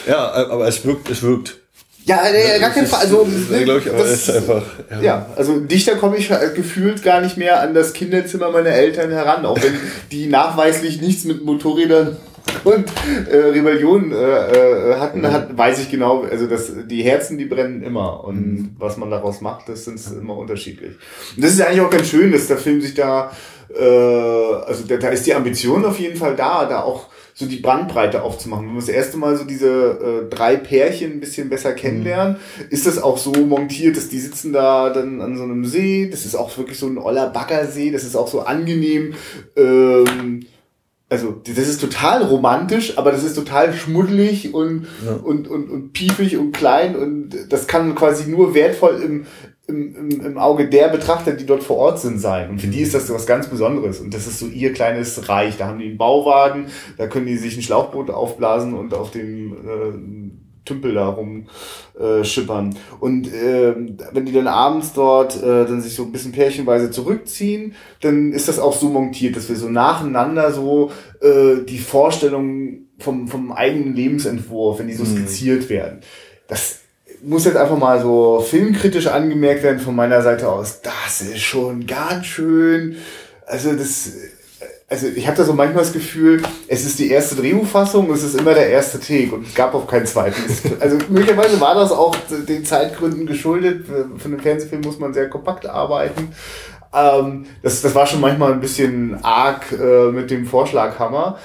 [SPEAKER 1] ja aber es wirkt, es wirkt.
[SPEAKER 2] Ja, äh, gar kein Fall. Also,
[SPEAKER 1] ne, glaube ich, aber das, ist einfach.
[SPEAKER 2] Ja. ja, also dichter komme ich gefühlt gar nicht mehr an das Kinderzimmer meiner Eltern heran, auch wenn die nachweislich nichts mit Motorrädern und äh, Rebellion äh, äh, hatten, mhm. hat, weiß ich genau, also das, die Herzen, die brennen immer und mhm. was man daraus macht, das sind immer unterschiedlich. Und das ist eigentlich auch ganz schön, dass der Film sich da, äh, also da, da ist die Ambition auf jeden Fall da, da auch so die Bandbreite aufzumachen. Wenn wir das erste Mal so diese äh, drei Pärchen ein bisschen besser kennenlernen, mhm. ist das auch so montiert, dass die sitzen da dann an so einem See. Das ist auch wirklich so ein oller Baggersee. Das ist auch so angenehm. Ähm, also das ist total romantisch, aber das ist total schmuddelig und, ja. und, und, und piefig und klein und das kann quasi nur wertvoll im, im, im, im Auge der Betrachter, die dort vor Ort sind, sein. Und für die ist das was ganz Besonderes. Und das ist so ihr kleines Reich. Da haben die einen Bauwagen, da können die sich ein Schlauchboot aufblasen und auf dem äh, Tümpel da rum äh, schippern. Und äh, wenn die dann abends dort äh, dann sich so ein bisschen pärchenweise zurückziehen, dann ist das auch so montiert, dass wir so nacheinander so äh, die Vorstellungen vom, vom eigenen Lebensentwurf, wenn die so mhm. skizziert werden. Das muss jetzt einfach mal so filmkritisch angemerkt werden von meiner Seite aus. Das ist schon ganz schön. Also das also ich habe da so manchmal das Gefühl, es ist die erste Drehbuchfassung, es ist immer der erste Take und es gab auch keinen zweiten. Also möglicherweise war das auch den Zeitgründen geschuldet. Für einen Fernsehfilm muss man sehr kompakt arbeiten. Ähm, das, das war schon manchmal ein bisschen arg äh, mit dem Vorschlaghammer.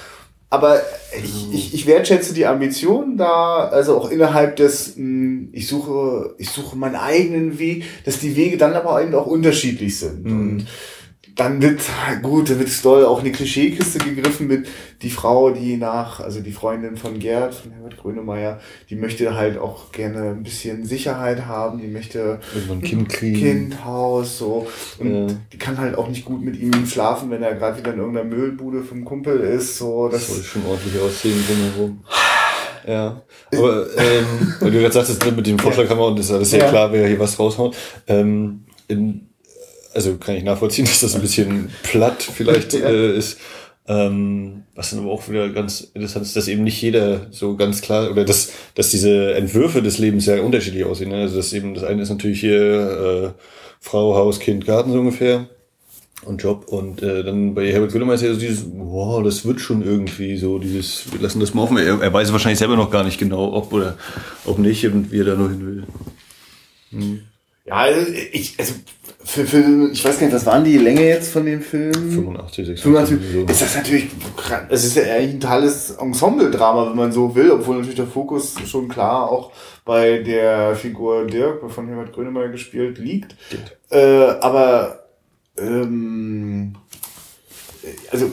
[SPEAKER 2] Aber ich, ich, ich wertschätze die Ambition da, also auch innerhalb des, hm, ich suche, ich suche meinen eigenen Weg, dass die Wege dann aber eben auch unterschiedlich sind. Mhm. Und dann wird, gut, da wird Stoll auch eine Klischeekiste gegriffen mit die Frau, die nach, also die Freundin von Gerd, von Herbert Grönemeyer, die möchte halt auch gerne ein bisschen Sicherheit haben, die möchte
[SPEAKER 1] ein Kind kriegen.
[SPEAKER 2] Kind, Haus, so. Und ja. die kann halt auch nicht gut mit ihm schlafen, wenn er gerade wieder in irgendeiner Müllbude vom Kumpel ist, so.
[SPEAKER 1] Das, das soll schon ordentlich aussehen drumherum. Ja, aber ähm, weil du jetzt sagtest, mit dem Vorschlaghammer und das ist alles sehr ja. klar, wer hier was raushaut. Ähm, in also kann ich nachvollziehen, dass das ein bisschen platt vielleicht äh, ist. Ähm, was dann aber auch wieder ganz interessant ist, dass eben nicht jeder so ganz klar, oder dass, dass diese Entwürfe des Lebens sehr unterschiedlich aussehen. Ne? Also dass eben das eine ist natürlich hier äh, Frau, Haus, Kind, Garten so ungefähr und Job. Und äh, dann bei Herbert Grönemeyer ist ja so dieses, wow, das wird schon irgendwie so, dieses, wir lassen das mal offen. Er, er weiß wahrscheinlich selber noch gar nicht genau, ob oder ob nicht und wie er da noch hin will.
[SPEAKER 2] Hm. Ja, also ich, also für, für, ich weiß gar nicht, was waren die Länge jetzt von dem Film?
[SPEAKER 1] 85, 86.
[SPEAKER 2] 85. So. Ist das natürlich, es ist ja eigentlich ein totales Ensemble-Drama, wenn man so will, obwohl natürlich der Fokus schon klar auch bei der Figur Dirk, von Herbert Grönemeyer gespielt, liegt. Äh, aber, ähm, also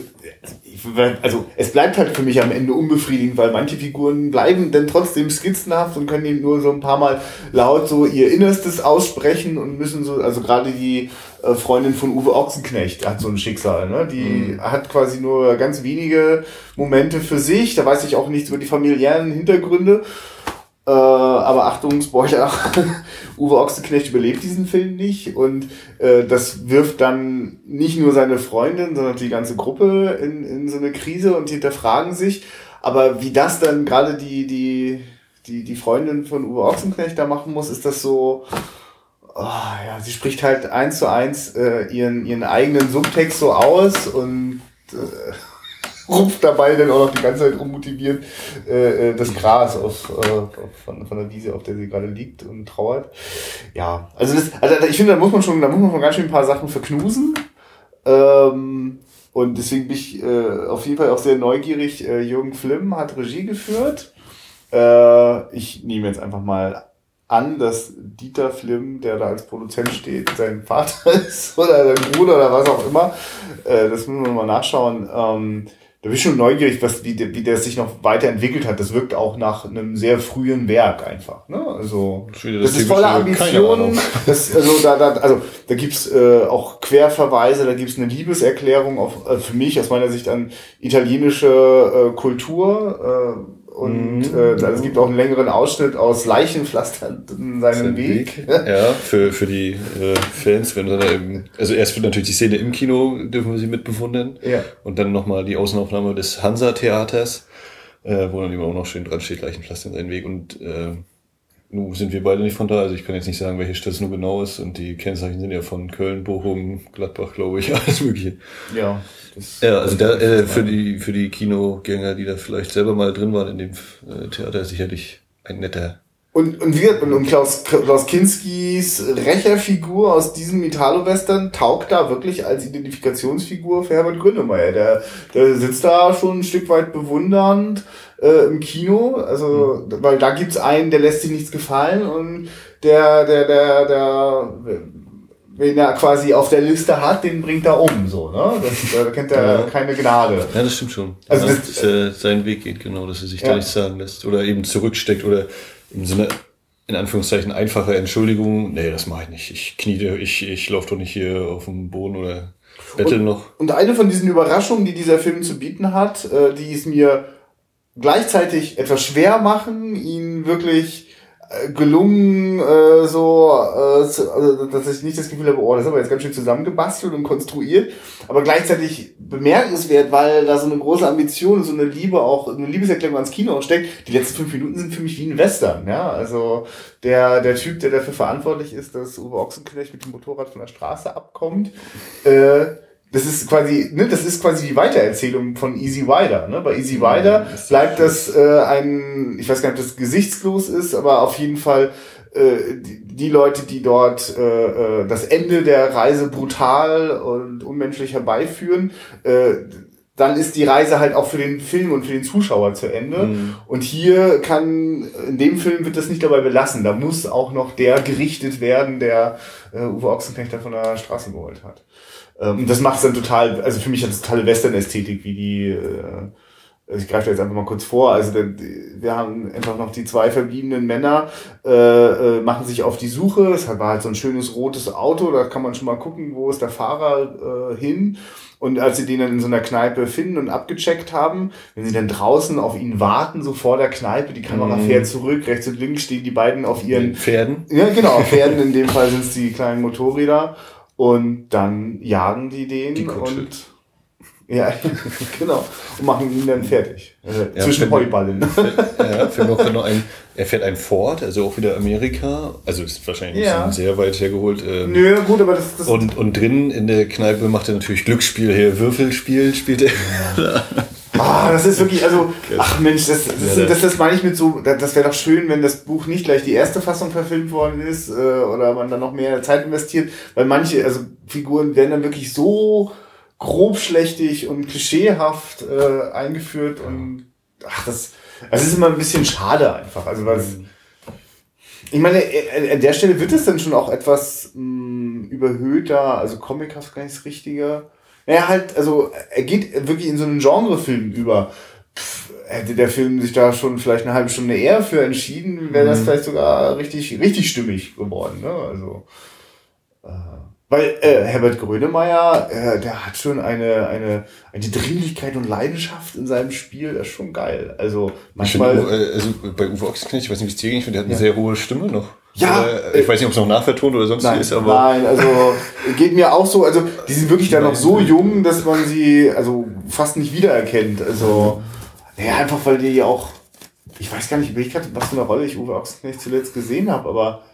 [SPEAKER 2] also es bleibt halt für mich am Ende unbefriedigend, weil manche Figuren bleiben dann trotzdem skizzenhaft und können eben nur so ein paar Mal laut so ihr Innerstes aussprechen und müssen so, also gerade die äh, Freundin von Uwe Ochsenknecht hat so ein Schicksal, ne? Die mhm. hat quasi nur ganz wenige Momente für sich, da weiß ich auch nichts über die familiären Hintergründe äh, aber Achtung, Spoiler, Uwe Ochsenknecht überlebt diesen Film nicht und äh, das wirft dann nicht nur seine Freundin, sondern die ganze Gruppe in, in so eine Krise und hinterfragen sich. Aber wie das dann gerade die, die, die, die Freundin von Uwe Ochsenknecht da machen muss, ist das so, oh, ja, sie spricht halt eins zu eins äh, ihren, ihren eigenen Subtext so aus und äh, rupft dabei dann auch noch die ganze Zeit unmotiviert äh, äh, das Gras auf, äh, von, von der Wiese, auf der sie gerade liegt und trauert. Ja, also das, also ich finde, da muss man schon, da muss man schon ganz schön ein paar Sachen verknusen. Ähm, und deswegen bin ich äh, auf jeden Fall auch sehr neugierig. Äh, Jürgen Flimm hat Regie geführt. Äh, ich nehme jetzt einfach mal an, dass Dieter Flimm, der da als Produzent steht, sein Vater ist oder sein Bruder oder was auch immer. Äh, das müssen wir mal nachschauen. Ähm, da bin ich schon neugierig, was, wie, wie der sich noch weiterentwickelt hat. Das wirkt auch nach einem sehr frühen Werk einfach. Ne? Also das, das ist voller Ambitionen. Das, also da, da, also, da gibt's äh, auch Querverweise, da gibt's eine Liebeserklärung auf, äh, für mich aus meiner Sicht an italienische äh, Kultur. Äh, und mhm. äh, es gibt auch einen längeren Ausschnitt aus Leichenpflaster in seinem Weg.
[SPEAKER 1] Weg. Ja, für, für die äh, Fans, wenn dann eben, also erst wird natürlich die Szene im Kino, dürfen wir sie mitbewundern. Ja. Und dann nochmal die Außenaufnahme des Hansa-Theaters, äh, wo dann eben auch noch schön dran steht, Leichenpflaster in seinem Weg. Und äh, nun sind wir beide nicht von da, also ich kann jetzt nicht sagen, welche Stadt es nur genau ist. Und die Kennzeichen sind ja von Köln, Bochum, Gladbach, glaube ich, alles Mögliche. Ja. ja, also da, äh, für die für die Kinogänger, die da vielleicht selber mal drin waren in dem äh, Theater, sicherlich ein netter
[SPEAKER 2] und, und, wie, und, und Klaus, Klaus Kinskis Rächerfigur aus diesem Italo-Western taugt da wirklich als Identifikationsfigur für Herbert Grönemeyer. Der, der sitzt da schon ein Stück weit bewundernd äh, im Kino, also mhm. weil da gibt's einen, der lässt sich nichts gefallen und der, der, der, der wen er quasi auf der Liste hat, den bringt er um, so, ne? Das, da kennt er ja. keine Gnade.
[SPEAKER 1] Ja, das stimmt schon. Also, ja, das, dass er seinen Weg geht, genau, dass er sich ja. da nichts sagen lässt. Oder eben zurücksteckt oder im Sinne, in Anführungszeichen, einfache Entschuldigung. Nee, das mache ich nicht. Ich knie, ich, ich laufe doch nicht hier auf dem Boden oder bettel noch.
[SPEAKER 2] Und eine von diesen Überraschungen, die dieser Film zu bieten hat, äh, die ist mir gleichzeitig etwas schwer machen, ihn wirklich gelungen, äh, so, äh, also, dass ich nicht das Gefühl habe, oh, das ist aber jetzt ganz schön zusammengebastelt und konstruiert, aber gleichzeitig bemerkenswert, weil da so eine große Ambition, so eine Liebe auch, eine Liebeserklärung ans Kino steckt. Die letzten fünf Minuten sind für mich wie ein Western, ja, also der, der Typ, der dafür verantwortlich ist, dass Uwe Ochsenknecht mit dem Motorrad von der Straße abkommt, äh, das ist quasi, ne, das ist quasi die Weitererzählung von Easy Rider. Ne? Bei Easy Rider bleibt das äh, ein, ich weiß gar nicht, ob das gesichtslos ist, aber auf jeden Fall äh, die, die Leute, die dort äh, äh, das Ende der Reise brutal und unmenschlich herbeiführen, äh, dann ist die Reise halt auch für den Film und für den Zuschauer zu Ende. Mhm. Und hier kann, in dem Film wird das nicht dabei belassen. Da muss auch noch der gerichtet werden, der äh, Uwe Ochsenknecht da von der Straße geholt hat. Ähm, das macht es dann total, also für mich hat es totale Western-Ästhetik, wie die, äh, also ich greife jetzt einfach mal kurz vor, also wir haben einfach noch die zwei verbliebenen Männer, äh, äh, machen sich auf die Suche, es war halt so ein schönes rotes Auto, da kann man schon mal gucken, wo ist der Fahrer äh, hin. Und als sie den dann in so einer Kneipe finden und abgecheckt haben, wenn sie dann draußen auf ihn warten, so vor der Kneipe, die Kamera mm. fährt zurück, rechts und links stehen die beiden auf ihren
[SPEAKER 1] Pferden.
[SPEAKER 2] Ja, genau, Pferden, in dem Fall sind es die kleinen Motorräder und dann jagen die den die und ja, genau. Und machen ihn dann fertig. Äh, ja, zwischen Heuballen.
[SPEAKER 1] ja, für noch, noch ein, er fährt ein Ford, also auch wieder Amerika. Also ist wahrscheinlich ja. sehr weit hergeholt.
[SPEAKER 2] Ähm, Nö, gut, aber das, das
[SPEAKER 1] und, und drin in der Kneipe macht er natürlich Glücksspiel hier, Würfelspiel spielt er. Ja.
[SPEAKER 2] Ah, das ist wirklich, also, ach Mensch, das, das, das, das, das meine ich mit so, das wäre doch schön, wenn das Buch nicht gleich die erste Fassung verfilmt worden ist äh, oder man dann noch mehr Zeit investiert, weil manche, also Figuren werden dann wirklich so grobschlächtig und klischeehaft äh, eingeführt und ach, das, das ist immer ein bisschen schade einfach. Also was. Mhm. Ich meine, an der Stelle wird es dann schon auch etwas mh, mm, überhöhter, also comichaft gar nicht das Richtige. Naja, halt, also er geht wirklich in so einen Genrefilm über. Pff, hätte der Film sich da schon vielleicht eine halbe Stunde eher für entschieden, wäre das mhm. vielleicht sogar richtig, richtig stimmig geworden. Ne? Also, äh, weil äh, Herbert Grönemeyer, äh, der hat schon eine, eine, eine Dringlichkeit und Leidenschaft in seinem Spiel, das ist schon geil. Also manchmal.
[SPEAKER 1] Find, äh, also bei Uwe Ochsenknecht, ich weiß nicht, wie es dir ging, ich finde, der hat eine ja. sehr hohe Stimme noch. Ja. Oder, ich weiß nicht, ob es noch nachvertont oder sonst
[SPEAKER 2] nein,
[SPEAKER 1] ist, aber.
[SPEAKER 2] Nein, also geht mir auch so. Also die sind wirklich da noch so jung, dass man sie also fast nicht wiedererkennt. Also, naja, einfach weil die auch. Ich weiß gar nicht, was für eine Rolle ich Uwe Ochsenknecht zuletzt gesehen habe, aber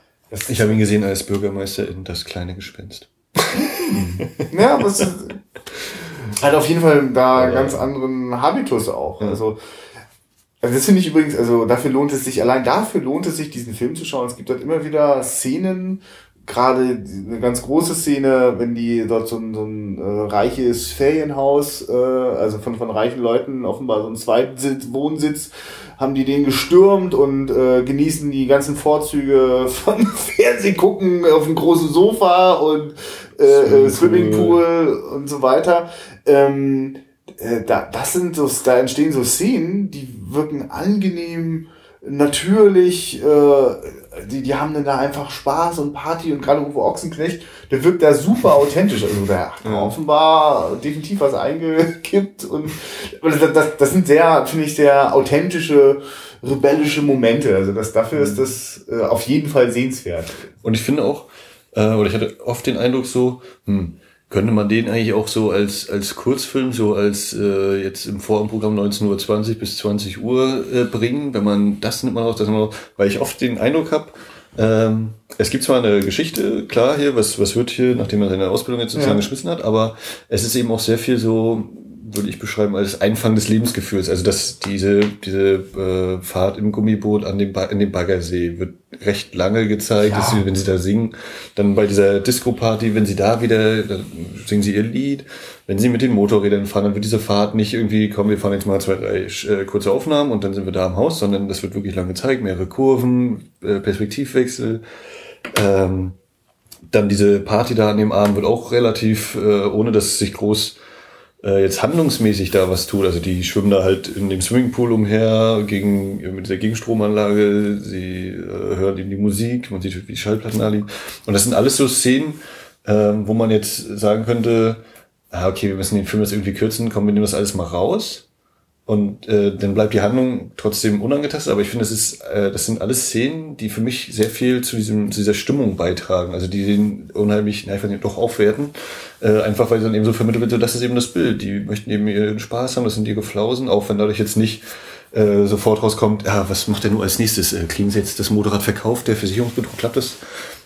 [SPEAKER 1] ich habe ihn gesehen als Bürgermeister in Das kleine Gespenst.
[SPEAKER 2] ja, aber es hat auf jeden Fall da ja. ganz anderen Habitus auch. Ja. Also, also das finde ich übrigens, also dafür lohnt es sich, allein dafür lohnt es sich, diesen Film zu schauen. Es gibt dort immer wieder Szenen, gerade eine ganz große Szene, wenn die dort so ein, so ein äh, reiches Ferienhaus, äh, also von, von reichen Leuten offenbar so ein Zweitsitz, Wohnsitz haben die den gestürmt und äh, genießen die ganzen Vorzüge von Fernsehgucken auf dem großen Sofa und äh, äh, Swimmingpool und so weiter. Ähm, äh, da, das sind so, da entstehen so Szenen, die wirken angenehm, natürlich, äh, die, die haben dann da einfach Spaß und Party und gerade Uwe Ochsenknecht, der wirkt da super authentisch. Also der hat ja. offenbar definitiv was eingekippt und das, das, das sind sehr, finde ich, sehr authentische, rebellische Momente. Also das, dafür ist das äh, auf jeden Fall sehenswert.
[SPEAKER 1] Und ich finde auch, äh, oder ich hatte oft den Eindruck so, hm, könnte man den eigentlich auch so als, als Kurzfilm, so als äh, jetzt im Vorprogramm 19.20 Uhr bis 20 Uhr äh, bringen, wenn man das nimmt man auch, das man auch, weil ich oft den Eindruck habe, ähm, es gibt zwar eine Geschichte, klar hier, was, was wird hier, nachdem man seine Ausbildung jetzt sozusagen ja. geschmissen hat, aber es ist eben auch sehr viel so würde ich beschreiben als Einfang des Lebensgefühls. Also dass diese diese äh, Fahrt im Gummiboot an dem ba in dem Baggersee wird recht lange gezeigt, ja. sie, wenn sie da singen, dann bei dieser Disco-Party, wenn sie da wieder, dann singen sie ihr Lied. Wenn sie mit den Motorrädern fahren, dann wird diese Fahrt nicht irgendwie, komm, wir fahren jetzt mal zwei, drei äh, kurze Aufnahmen und dann sind wir da am Haus, sondern das wird wirklich lange gezeigt, mehrere Kurven, äh, Perspektivwechsel. Ähm, dann diese Party da an dem Abend wird auch relativ, äh, ohne dass es sich groß äh, jetzt handlungsmäßig da was tut. Also die schwimmen da halt in dem Swimmingpool umher gegen, mit dieser Gegenstromanlage, sie äh, hören eben die Musik, man sieht, wie die Schallplatten da liegen. Und das sind alles so Szenen, äh, wo man jetzt sagen könnte, ah, okay, wir müssen den Film jetzt irgendwie kürzen, kommen wir nehmen das alles mal raus. Und äh, dann bleibt die Handlung trotzdem unangetastet, aber ich finde, das ist, äh, das sind alles Szenen, die für mich sehr viel zu diesem, zu dieser Stimmung beitragen. Also die den unheimlich, na, ich weiß nicht, doch aufwerten. Äh, einfach weil sie dann eben so vermittelt wird, so das ist eben das Bild. Die möchten eben ihren Spaß haben, das sind ihre Flausen, auch wenn dadurch jetzt nicht äh, sofort rauskommt, ja, was macht er nur als nächstes? Äh, kriegen sie jetzt das Motorrad verkauft, der Versicherungsbetrug klappt das?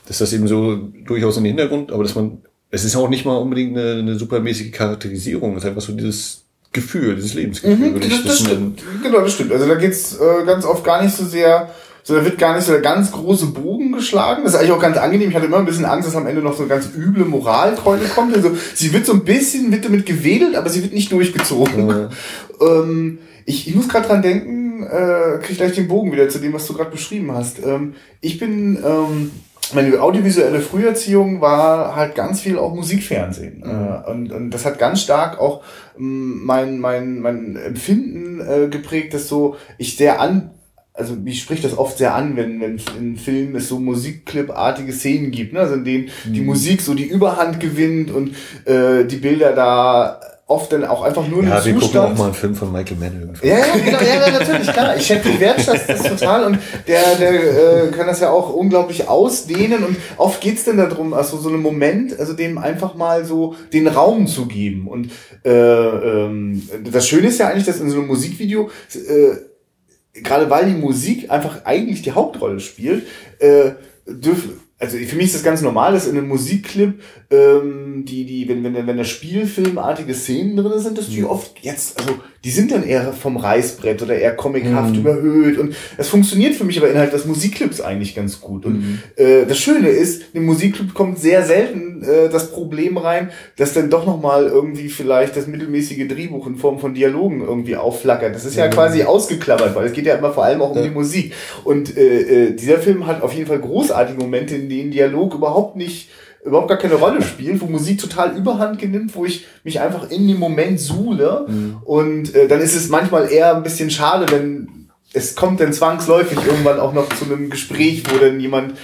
[SPEAKER 1] Das ist das eben so durchaus in den Hintergrund, aber dass man, es ist auch nicht mal unbedingt eine, eine supermäßige Charakterisierung, es ist einfach so dieses Gefühl, dieses Lebensgefühl. Mhm,
[SPEAKER 2] das, das, stimmt. Genau, das stimmt. Also da geht's äh, ganz oft gar nicht so sehr, so da wird gar nicht so der ganz große Bogen geschlagen. Das ist eigentlich auch ganz angenehm. Ich hatte immer ein bisschen Angst, dass am Ende noch so eine ganz üble Moralkeule kommt. Also sie wird so ein bisschen wird damit gewedelt, aber sie wird nicht durchgezogen. Mhm. ähm, ich, ich muss gerade dran denken, äh, krieg gleich den Bogen wieder zu dem, was du gerade beschrieben hast. Ähm, ich bin ähm, meine audiovisuelle Früherziehung war halt ganz viel auch Musikfernsehen. Mhm. Äh, und, und das hat ganz stark auch mm, mein, mein, mein Empfinden äh, geprägt, dass so ich sehr an, also mich spricht das oft sehr an, wenn, wenn in Filmen es so Musikclip-artige Szenen gibt, ne? also in denen mhm. die Musik so die Überhand gewinnt und äh, die Bilder da oft dann auch einfach nur
[SPEAKER 1] ja, wir Zustand. gucken auch mal einen Film von Michael Mann
[SPEAKER 2] Ja, ja, genau, ja, natürlich, klar. Ich schätze wertschätze das total und der, der äh, kann das ja auch unglaublich ausdehnen und oft geht's dann darum, also so einen Moment, also dem einfach mal so den Raum zu geben. Und äh, ähm, das Schöne ist ja eigentlich, dass in so einem Musikvideo, äh, gerade weil die Musik einfach eigentlich die Hauptrolle spielt, äh, dürfen also für mich ist das ganz normal, dass in einem Musikclip ähm, die, die, wenn, wenn, wenn da Spielfilmartige Szenen drin sind, dass die mhm. oft jetzt, also die sind dann eher vom Reißbrett oder eher comichaft mhm. überhöht und das funktioniert für mich aber innerhalb des Musikclips eigentlich ganz gut. Und mhm. äh, das Schöne ist, im Musikclip kommt sehr selten äh, das Problem rein, dass dann doch nochmal irgendwie vielleicht das mittelmäßige Drehbuch in Form von Dialogen irgendwie aufflackert. Das ist ja mhm. quasi ausgeklammert, weil es geht ja immer vor allem auch um ja. die Musik. Und äh, äh, dieser Film hat auf jeden Fall großartige Momente, in denen Dialog überhaupt nicht überhaupt gar keine Rolle spielt, wo Musik total überhand genimmt, wo ich mich einfach in dem Moment suhle. Mhm. Und äh, dann ist es manchmal eher ein bisschen schade, wenn es kommt dann zwangsläufig irgendwann auch noch zu einem Gespräch, wo dann jemand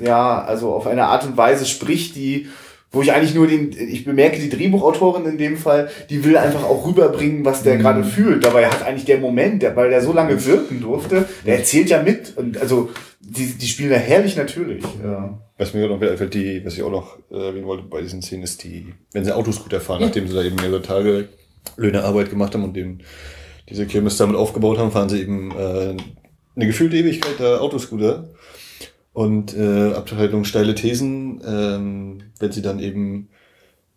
[SPEAKER 2] ja, also auf eine Art und Weise spricht, die wo ich eigentlich nur den, ich bemerke die Drehbuchautorin in dem Fall, die will einfach auch rüberbringen, was der mhm. gerade fühlt. Dabei hat eigentlich der Moment, der, weil der so lange wirken durfte, der erzählt ja mit. Und also die, die spielen da herrlich natürlich. Ja.
[SPEAKER 1] Was mir noch einfällt, die, was ich auch noch erwähnen wollte bei diesen Szenen, ist die, wenn sie Autoscooter fahren, ja. nachdem sie da eben mehrere Tage Löhne Arbeit gemacht haben und den, diese Kirmes damit aufgebaut haben, fahren sie eben äh, eine gefühlte Ewigkeit der Autoscooter und äh, Abteilung steile Thesen, ähm, wenn sie dann eben,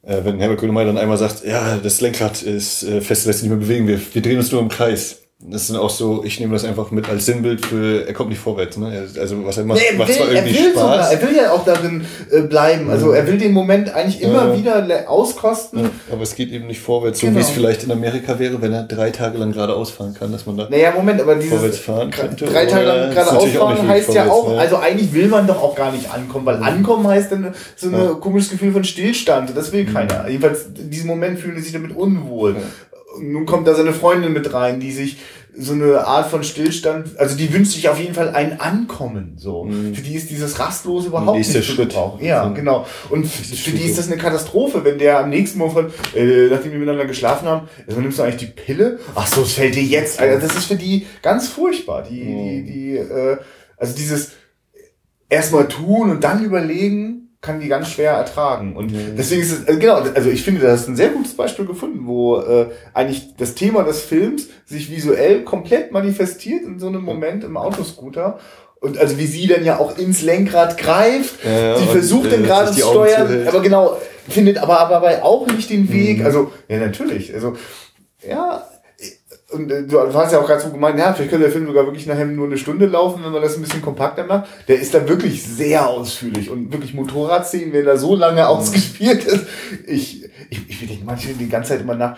[SPEAKER 1] äh, wenn Herbert Grönemeyer dann einmal sagt, ja, das Lenkrad ist äh, fest, lässt sich nicht mehr bewegen, wir, wir drehen uns nur im Kreis. Das sind auch so, ich nehme das einfach mit als Sinnbild für, er kommt nicht vorwärts, ne? Also was er macht, nee, er macht will, zwar irgendwie
[SPEAKER 2] er will
[SPEAKER 1] Spaß.
[SPEAKER 2] Sogar, er will ja auch darin äh, bleiben. Also er will den Moment eigentlich immer ja. wieder auskosten. Ja,
[SPEAKER 1] aber es geht eben nicht vorwärts, so genau. wie es vielleicht in Amerika wäre, wenn er drei Tage lang geradeaus fahren kann, dass man da
[SPEAKER 2] naja, Moment, aber dieses
[SPEAKER 1] vorwärts fahren könnte.
[SPEAKER 2] Drei Tage lang geradeaus fahren heißt ja auch, ne? also eigentlich will man doch auch gar nicht ankommen, weil ankommen heißt dann so ein ja. komisches Gefühl von Stillstand. Das will keiner. Mhm. Jedenfalls in diesem Moment fühlen sie sich damit unwohl. Nun kommt da seine Freundin mit rein, die sich so eine Art von Stillstand, also die wünscht sich auf jeden Fall ein Ankommen, so. Mhm. Für die ist dieses Rastlose überhaupt nicht zu gebrauchen. Ja, mhm. genau. Und für die ist das eine Katastrophe, wenn der am nächsten Morgen, von, äh, nachdem wir miteinander geschlafen haben, also nimmst du eigentlich die Pille? Ach so, es fällt dir jetzt, also das ist für die ganz furchtbar. Die, mhm. die, die, äh, also dieses erstmal tun und dann überlegen, kann die ganz schwer ertragen. Und mhm. deswegen ist es, äh, genau, also ich finde, das ist ein sehr gutes Beispiel gefunden, wo äh, eigentlich das Thema des Films sich visuell komplett manifestiert in so einem Moment im Autoscooter. Und also wie sie dann ja auch ins Lenkrad greift, ja, sie versucht dann äh, gerade zu steuern, aber genau, findet aber, aber dabei auch nicht den Weg. Mhm. Also, ja, natürlich. Also, ja, und äh, du hast ja auch gerade so gemeint, ja, vielleicht könnte der Film sogar wirklich nachher nur eine Stunde laufen, wenn man das ein bisschen kompakter macht. Der ist da wirklich sehr ausführlich und wirklich Motorradszenen, wenn er so lange mhm. ausgespielt ist. Ich, ich, ich denke manchmal die ganze Zeit immer nach,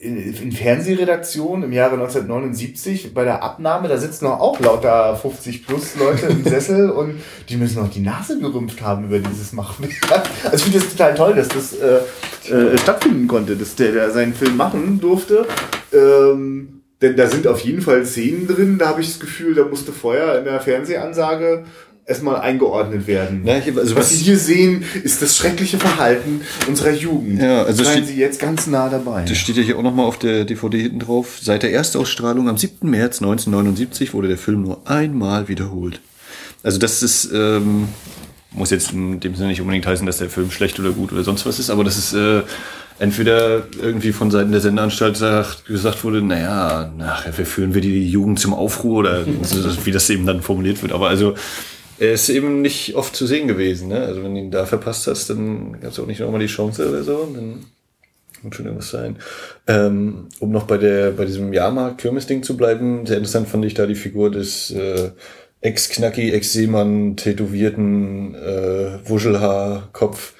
[SPEAKER 2] in, in Fernsehredaktion im Jahre 1979 bei der Abnahme, da sitzen noch auch lauter 50 plus Leute im Sessel und die müssen noch die Nase gerümpft haben über dieses Machen. Also ich finde das total toll, dass das äh, äh, stattfinden konnte, dass der, der seinen Film machen durfte. Ähm, denn da sind auf jeden Fall Szenen drin, da habe ich das Gefühl, da musste vorher in der Fernsehansage erstmal eingeordnet werden. Ja, also was, was Sie hier sehen, ist das schreckliche Verhalten unserer Jugend. Ja, also Seien Sie jetzt ganz nah dabei.
[SPEAKER 1] Das steht ja hier auch nochmal auf der DVD hinten drauf. Seit der Erstausstrahlung am 7. März 1979 wurde der Film nur einmal wiederholt. Also das ist, ähm, muss jetzt in dem Sinne nicht unbedingt heißen, dass der Film schlecht oder gut oder sonst was ist, aber das ist äh, entweder irgendwie von Seiten der Sendeanstalt sagt, gesagt wurde, naja, nachher führen wir die Jugend zum Aufruhr oder wie das eben dann formuliert wird. Aber also er ist eben nicht oft zu sehen gewesen. Ne? Also wenn du ihn da verpasst hast, dann gab es auch nicht nochmal die Chance oder so. Dann muss schon irgendwas sein. Ähm, um noch bei der bei diesem Jahrmarkt-Kirmes-Ding zu bleiben, sehr interessant fand ich da die Figur des äh, Ex-Knacki, Ex-Seemann, tätowierten äh, Wuschelhaar-Kopf,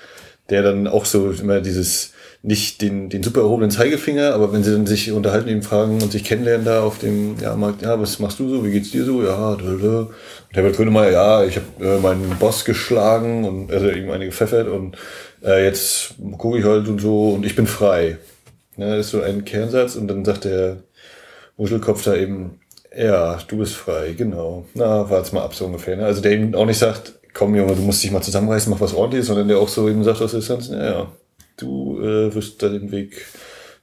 [SPEAKER 1] der dann auch so immer dieses nicht den, den super erhobenen Zeigefinger, aber wenn sie dann sich unterhalten, eben fragen und sich kennenlernen da auf dem Jahrmarkt, ja, was machst du so, wie geht's dir so? Ja, dödö. Und Herbert Grönemeyer, ja, ich habe äh, meinen Boss geschlagen und also ihm eine gepfeffert und äh, jetzt gucke ich halt und so und ich bin frei. Ja, das ist so ein Kernsatz und dann sagt der Muschelkopf da eben, ja, du bist frei, genau. Na, wart's mal ab so ungefähr. Ne? Also der eben auch nicht sagt, komm Junge, du musst dich mal zusammenreißen, mach was ordentliches, sondern der auch so eben sagt aus Distanz, ja, ja, du äh, wirst da den Weg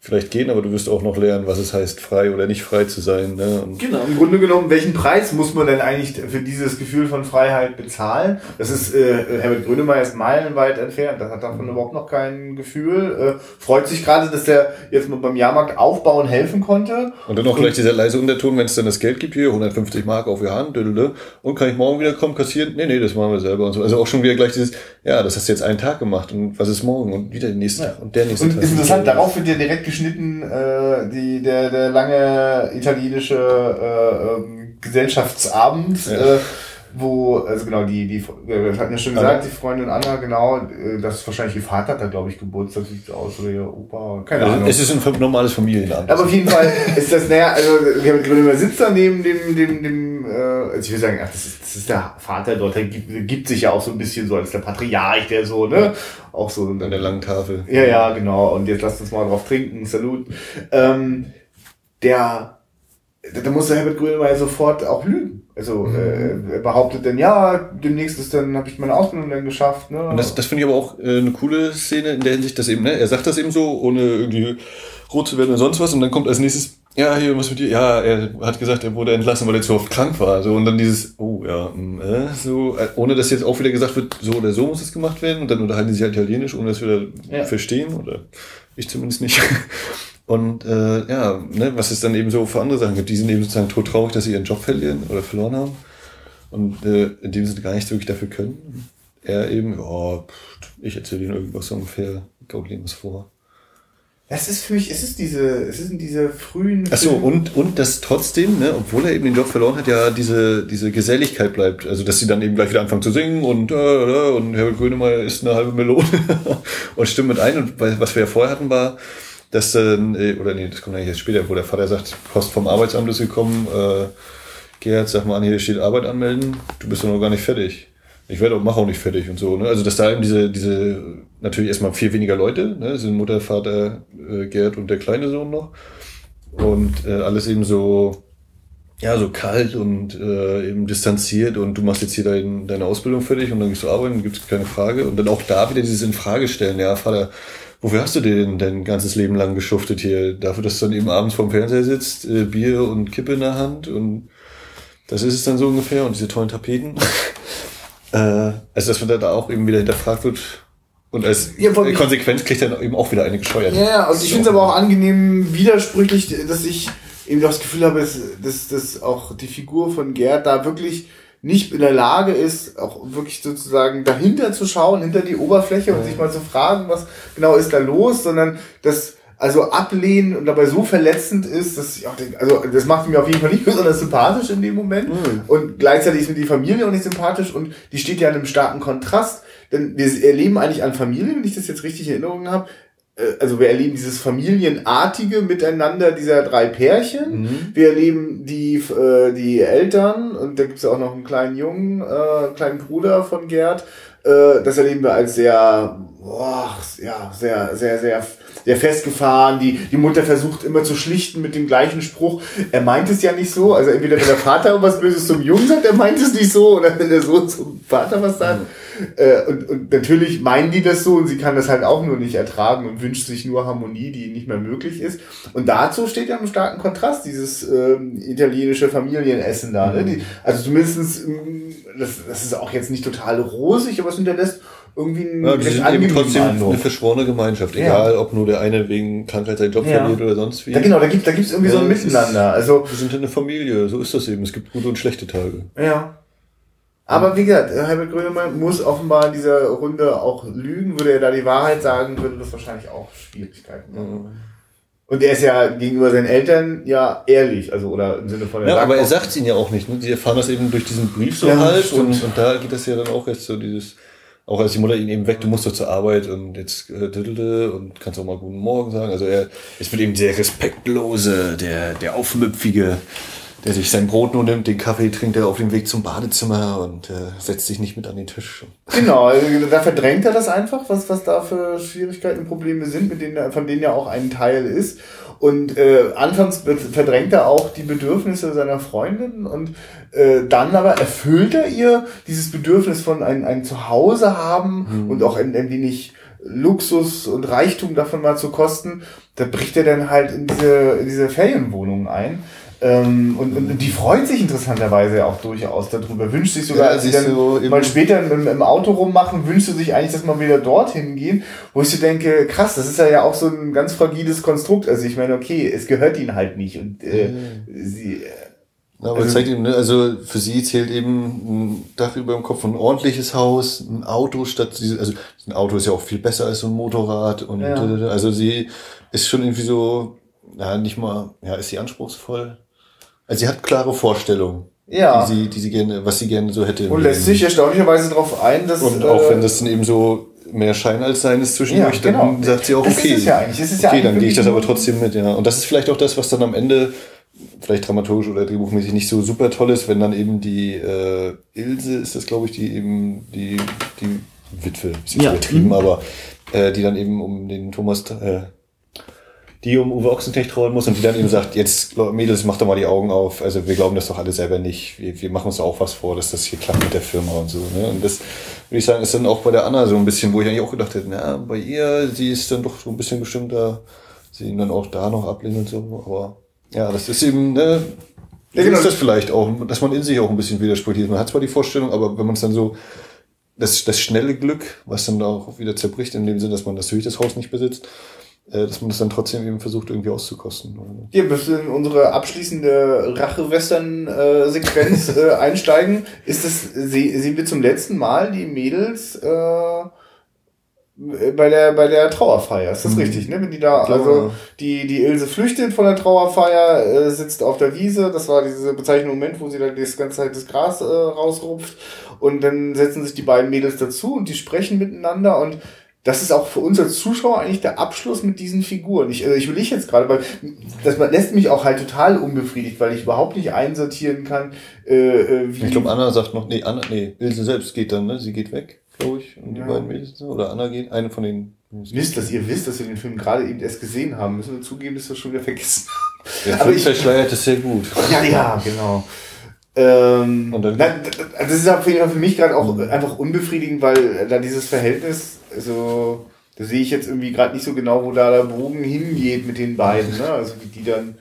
[SPEAKER 1] vielleicht gehen, aber du wirst auch noch lernen, was es heißt, frei oder nicht frei zu sein. Ne?
[SPEAKER 2] Und genau, im Grunde genommen, welchen Preis muss man denn eigentlich für dieses Gefühl von Freiheit bezahlen? Das ist, äh, Herbert Grönemeyer ist meilenweit entfernt, das hat davon überhaupt noch kein Gefühl. Äh, freut sich gerade, dass der jetzt mal beim Jahrmarkt aufbauen helfen konnte.
[SPEAKER 1] Und dann noch gleich dieser leise Unterton, wenn es dann das Geld gibt, hier 150 Mark auf Ihr Hand, und kann ich morgen wieder kommen, kassieren? Nee, nee, das machen wir selber und so. Also auch schon wieder gleich dieses, ja, das hast du jetzt einen Tag gemacht und was ist morgen und wieder der nächste ja. und der nächste
[SPEAKER 2] und Tag. Ist interessant, darauf wird ja direkt geschnitten, äh, die, der, der lange italienische äh, ähm, Gesellschaftsabend. Ja. Äh, wo, also genau, die, die, wir hatten ja schon gesagt, die Freundin Anna, genau, äh, das ist wahrscheinlich ihr Vater hat da, glaube ich, Geburtstag, sieht aus, oder ihr Opa, keine also, Ahnung.
[SPEAKER 1] Es ist ein normales Familienabend.
[SPEAKER 2] Aber auf jeden Fall ist das, naja, also, man sitzt da neben dem, dem, dem, äh, also ich will sagen, ach, das ist, das ist der Vater dort, der gibt, gibt sich ja auch so ein bisschen so als der Patriarch, der so, ne, auch so.
[SPEAKER 1] An der langen Tafel.
[SPEAKER 2] Ja, ja, genau, und jetzt lasst uns mal drauf trinken, Salut. Ähm, der, da muss der Herbert Grönemeyer sofort auch lügen. Also mhm. äh, er behauptet dann, ja, demnächst ist dann, habe ich meine Ausbildung dann geschafft. Ne?
[SPEAKER 1] Und das, das finde ich aber auch äh, eine coole Szene in der Hinsicht, dass eben, ne, er sagt das eben so, ohne irgendwie rot zu werden oder sonst was, und dann kommt als nächstes, ja, hier, was mit dir? Ja, er hat gesagt, er wurde entlassen, weil er zu oft krank war. So, und dann dieses, oh ja, mm, äh, so, äh, ohne dass jetzt auch wieder gesagt wird, so oder so muss es gemacht werden, und dann unterhalten sie sich halt italienisch, ohne dass wir da ja. verstehen, oder ich zumindest nicht. Und äh, ja, ne, was es dann eben so für andere Sachen gibt, die sind eben sozusagen tot traurig, dass sie ihren Job verlieren oder verloren haben und äh, in dem Sinne gar nichts wirklich dafür können. Er eben, ja, ich erzähle ihnen irgendwas so ungefähr, gaukle ihnen was vor.
[SPEAKER 2] Das ist für mich, es ist diese, es sind diese frühen.
[SPEAKER 1] Achso, und, und das trotzdem, ne, obwohl er eben den Job verloren hat, ja diese, diese Geselligkeit bleibt. Also, dass sie dann eben gleich wieder anfangen zu singen und, äh, äh und Herbert Grönemeyer isst eine halbe Melone und stimmt mit ein. Und was wir ja vorher hatten, war, dass dann, äh, oder nee, das kommt eigentlich jetzt später, wo der Vater sagt, Post vom Arbeitsamt ist gekommen, äh, Gerhard, sag mal an, hier steht Arbeit anmelden, du bist doch noch gar nicht fertig. Ich werde auch, mach auch nicht fertig und so. Ne? Also dass da eben diese, diese, natürlich erstmal viel weniger Leute, ne? Sind Mutter, Vater, äh, Gerhard und der kleine Sohn noch. Und äh, alles eben so, ja, so kalt und äh, eben distanziert und du machst jetzt hier dein, deine Ausbildung fertig und dann gehst du arbeiten, gibt's keine Frage. Und dann auch da wieder dieses in Frage stellen, ja, Vater, wofür hast du denn dein ganzes Leben lang geschuftet hier? Dafür, dass du dann eben abends vorm Fernseher sitzt, äh, Bier und Kippe in der Hand und das ist es dann so ungefähr und diese tollen Tapeten. äh, also, dass man da auch eben wieder hinterfragt wird, und als ja, Konsequenz kriegt er eben auch wieder eine gescheuert.
[SPEAKER 2] Ja, also ich finde es aber auch angenehm widersprüchlich, dass ich eben das Gefühl habe, dass, dass, dass auch die Figur von Gerd da wirklich nicht in der Lage ist, auch wirklich sozusagen dahinter zu schauen, hinter die Oberfläche und sich mal zu fragen, was genau ist da los, sondern das also ablehnen und dabei so verletzend ist, dass ich auch denke, also das macht mir auf jeden Fall nicht besonders sympathisch in dem Moment mhm. und gleichzeitig ist mir die Familie auch nicht sympathisch und die steht ja in einem starken Kontrast, denn wir erleben eigentlich an Familie, wenn ich das jetzt richtig in Erinnerung habe, also wir erleben dieses familienartige Miteinander dieser drei Pärchen. Mhm. Wir erleben die, äh, die Eltern und da gibt es auch noch einen kleinen Jungen, äh, kleinen Bruder von Gerd. Äh, das erleben wir als sehr, boah, ja, sehr, sehr, sehr sehr festgefahren. Die, die Mutter versucht immer zu schlichten mit dem gleichen Spruch. Er meint es ja nicht so. Also entweder wenn der Vater was Böses zum Jungen sagt, er meint es nicht so. Oder wenn der Sohn zum Vater was sagt. Mhm. Äh, und, und natürlich meinen die das so und sie kann das halt auch nur nicht ertragen und wünscht sich nur Harmonie, die nicht mehr möglich ist. Und dazu steht ja im starken Kontrast dieses ähm, italienische Familienessen da. Ne? Die, also zumindestens ähm, das, das ist auch jetzt nicht total rosig, aber es hinterlässt irgendwie ein
[SPEAKER 1] ja, die sind eben trotzdem Eindruck. eine verschworene Gemeinschaft, egal ja. ob nur der eine wegen Krankheit seinen Job ja. verliert oder sonst wie.
[SPEAKER 2] Ja, genau, da gibt da gibt's irgendwie so ein Miteinander. Also
[SPEAKER 1] wir sind eine Familie, so ist das eben. Es gibt gute und schlechte Tage.
[SPEAKER 2] Ja. Aber wie gesagt, Herbert Grönemeyer muss offenbar in dieser Runde auch lügen. Würde er da die Wahrheit sagen, würde das wahrscheinlich auch Schwierigkeiten machen. Und er ist ja gegenüber seinen Eltern ja ehrlich, also oder im Sinne von
[SPEAKER 1] Ja, aber er sagt es ihnen ja auch nicht. Ne? Die erfahren das eben durch diesen Brief so ja, halt und, und da geht das ja dann auch jetzt so dieses auch als die Mutter ihn eben weg, du musst doch zur Arbeit und jetzt äh, und kannst auch mal guten Morgen sagen. Also er ist mit ihm der respektlose, der, der aufmüpfige, der sich sein Brot nur nimmt, den Kaffee trinkt er auf dem Weg zum Badezimmer und äh, setzt sich nicht mit an den Tisch.
[SPEAKER 2] Genau, also da verdrängt er das einfach, was, was da für Schwierigkeiten und Probleme sind, mit denen, von denen ja auch ein Teil ist. Und äh, anfangs verdrängt er auch die Bedürfnisse seiner Freundin und äh, dann aber erfüllt er ihr dieses Bedürfnis von ein, ein Zuhause haben mhm. und auch ein, ein wenig Luxus und Reichtum davon mal zu kosten. Da bricht er dann halt in diese, in diese Ferienwohnung ein. Ähm, und, und die freut sich interessanterweise auch durchaus darüber. Wünscht sich sogar, ja, als sie dann so mal später im, im, Auto rummachen, wünscht sie sich eigentlich, dass man wieder dorthin gehen. Wo ich so denke, krass, das ist ja, ja auch so ein ganz fragiles Konstrukt. Also ich meine, okay, es gehört ihnen halt nicht. Und äh, mhm. sie. Äh,
[SPEAKER 1] ja, aber also, zeigt eben, ne, also für sie zählt eben ein Dach über dem Kopf, ein ordentliches Haus, ein Auto statt, also ein Auto ist ja auch viel besser als so ein Motorrad und ja. also sie ist schon irgendwie so, ja, nicht mal, ja, ist sie anspruchsvoll? Also sie hat klare Vorstellungen. Ja. Die sie, die sie gerne, was sie gerne so hätte.
[SPEAKER 2] Und lässt sich erstaunlicherweise darauf ein, dass.
[SPEAKER 1] Und auch äh, wenn das dann eben so mehr Schein als Sein ist zwischendurch, ja, genau. dann sagt sie auch, das okay. Ist es ja eigentlich. Das ist ja okay, dann gehe ich das aber trotzdem mit, ja. Und das ist vielleicht auch das, was dann am Ende vielleicht dramaturgisch oder drehbuchmäßig nicht so super toll ist, wenn dann eben die äh, Ilse ist das, glaube ich, die eben die die Witwe, ist ja. übertrieben, mhm. aber äh, die dann eben um den Thomas äh, die um Uwe Ochsenknecht trollen muss und die dann eben sagt, jetzt Mädels, mach doch mal die Augen auf. Also wir glauben das doch alle selber nicht. Wir, wir machen uns auch was vor, dass das hier klappt mit der Firma und so. Ne? Und das würde ich sagen, ist dann auch bei der Anna so ein bisschen, wo ich eigentlich auch gedacht hätte, na, bei ihr, sie ist dann doch so ein bisschen bestimmter, sie ihn dann auch da noch ablehnen und so. Aber ja, das ist eben, ne, ja, genau. ist das vielleicht auch, dass man in sich auch ein bisschen widerspricht. Man hat zwar die Vorstellung, aber wenn man es dann so, das, das schnelle Glück, was dann auch wieder zerbricht, in dem Sinn, dass man natürlich das Haus nicht besitzt, dass man das dann trotzdem eben versucht, irgendwie auszukosten.
[SPEAKER 2] Ja, bis wir in unsere abschließende Rache-Western-Sequenz äh, einsteigen, ist das, sehen wir zum letzten Mal die Mädels äh, bei der bei der Trauerfeier? Ist das mhm. richtig ne? Wenn die da also die die Ilse flüchtet von der Trauerfeier äh, sitzt auf der Wiese. Das war diese bezeichnende Moment wo sie dann das ganze Zeit das Gras äh, rausrupft. Und dann setzen sich die beiden Mädels dazu und die sprechen miteinander und das ist auch für uns als Zuschauer eigentlich der Abschluss mit diesen Figuren. Ich, also ich will ich jetzt gerade, weil das lässt mich auch halt total unbefriedigt, weil ich überhaupt nicht einsortieren kann. Äh,
[SPEAKER 1] äh wie ich glaube, Anna sagt noch, nee, Anna, nee, Ilse selbst geht dann, ne? Sie geht weg, glaube ich, und die ja. beiden Mädels, oder Anna geht, eine von den
[SPEAKER 2] Wisst, dass ihr wisst, dass wir den Film gerade eben erst gesehen haben, müssen wir zugeben, dass wir schon wieder vergessen haben.
[SPEAKER 1] Der Film verschleiert es sehr gut.
[SPEAKER 2] Ja, ja, genau. Ähm, na, das ist auf jeden Fall für mich gerade auch mhm. einfach unbefriedigend, weil da dieses Verhältnis, also da sehe ich jetzt irgendwie gerade nicht so genau, wo da der Bogen hingeht mit den beiden, ne? Also wie die dann,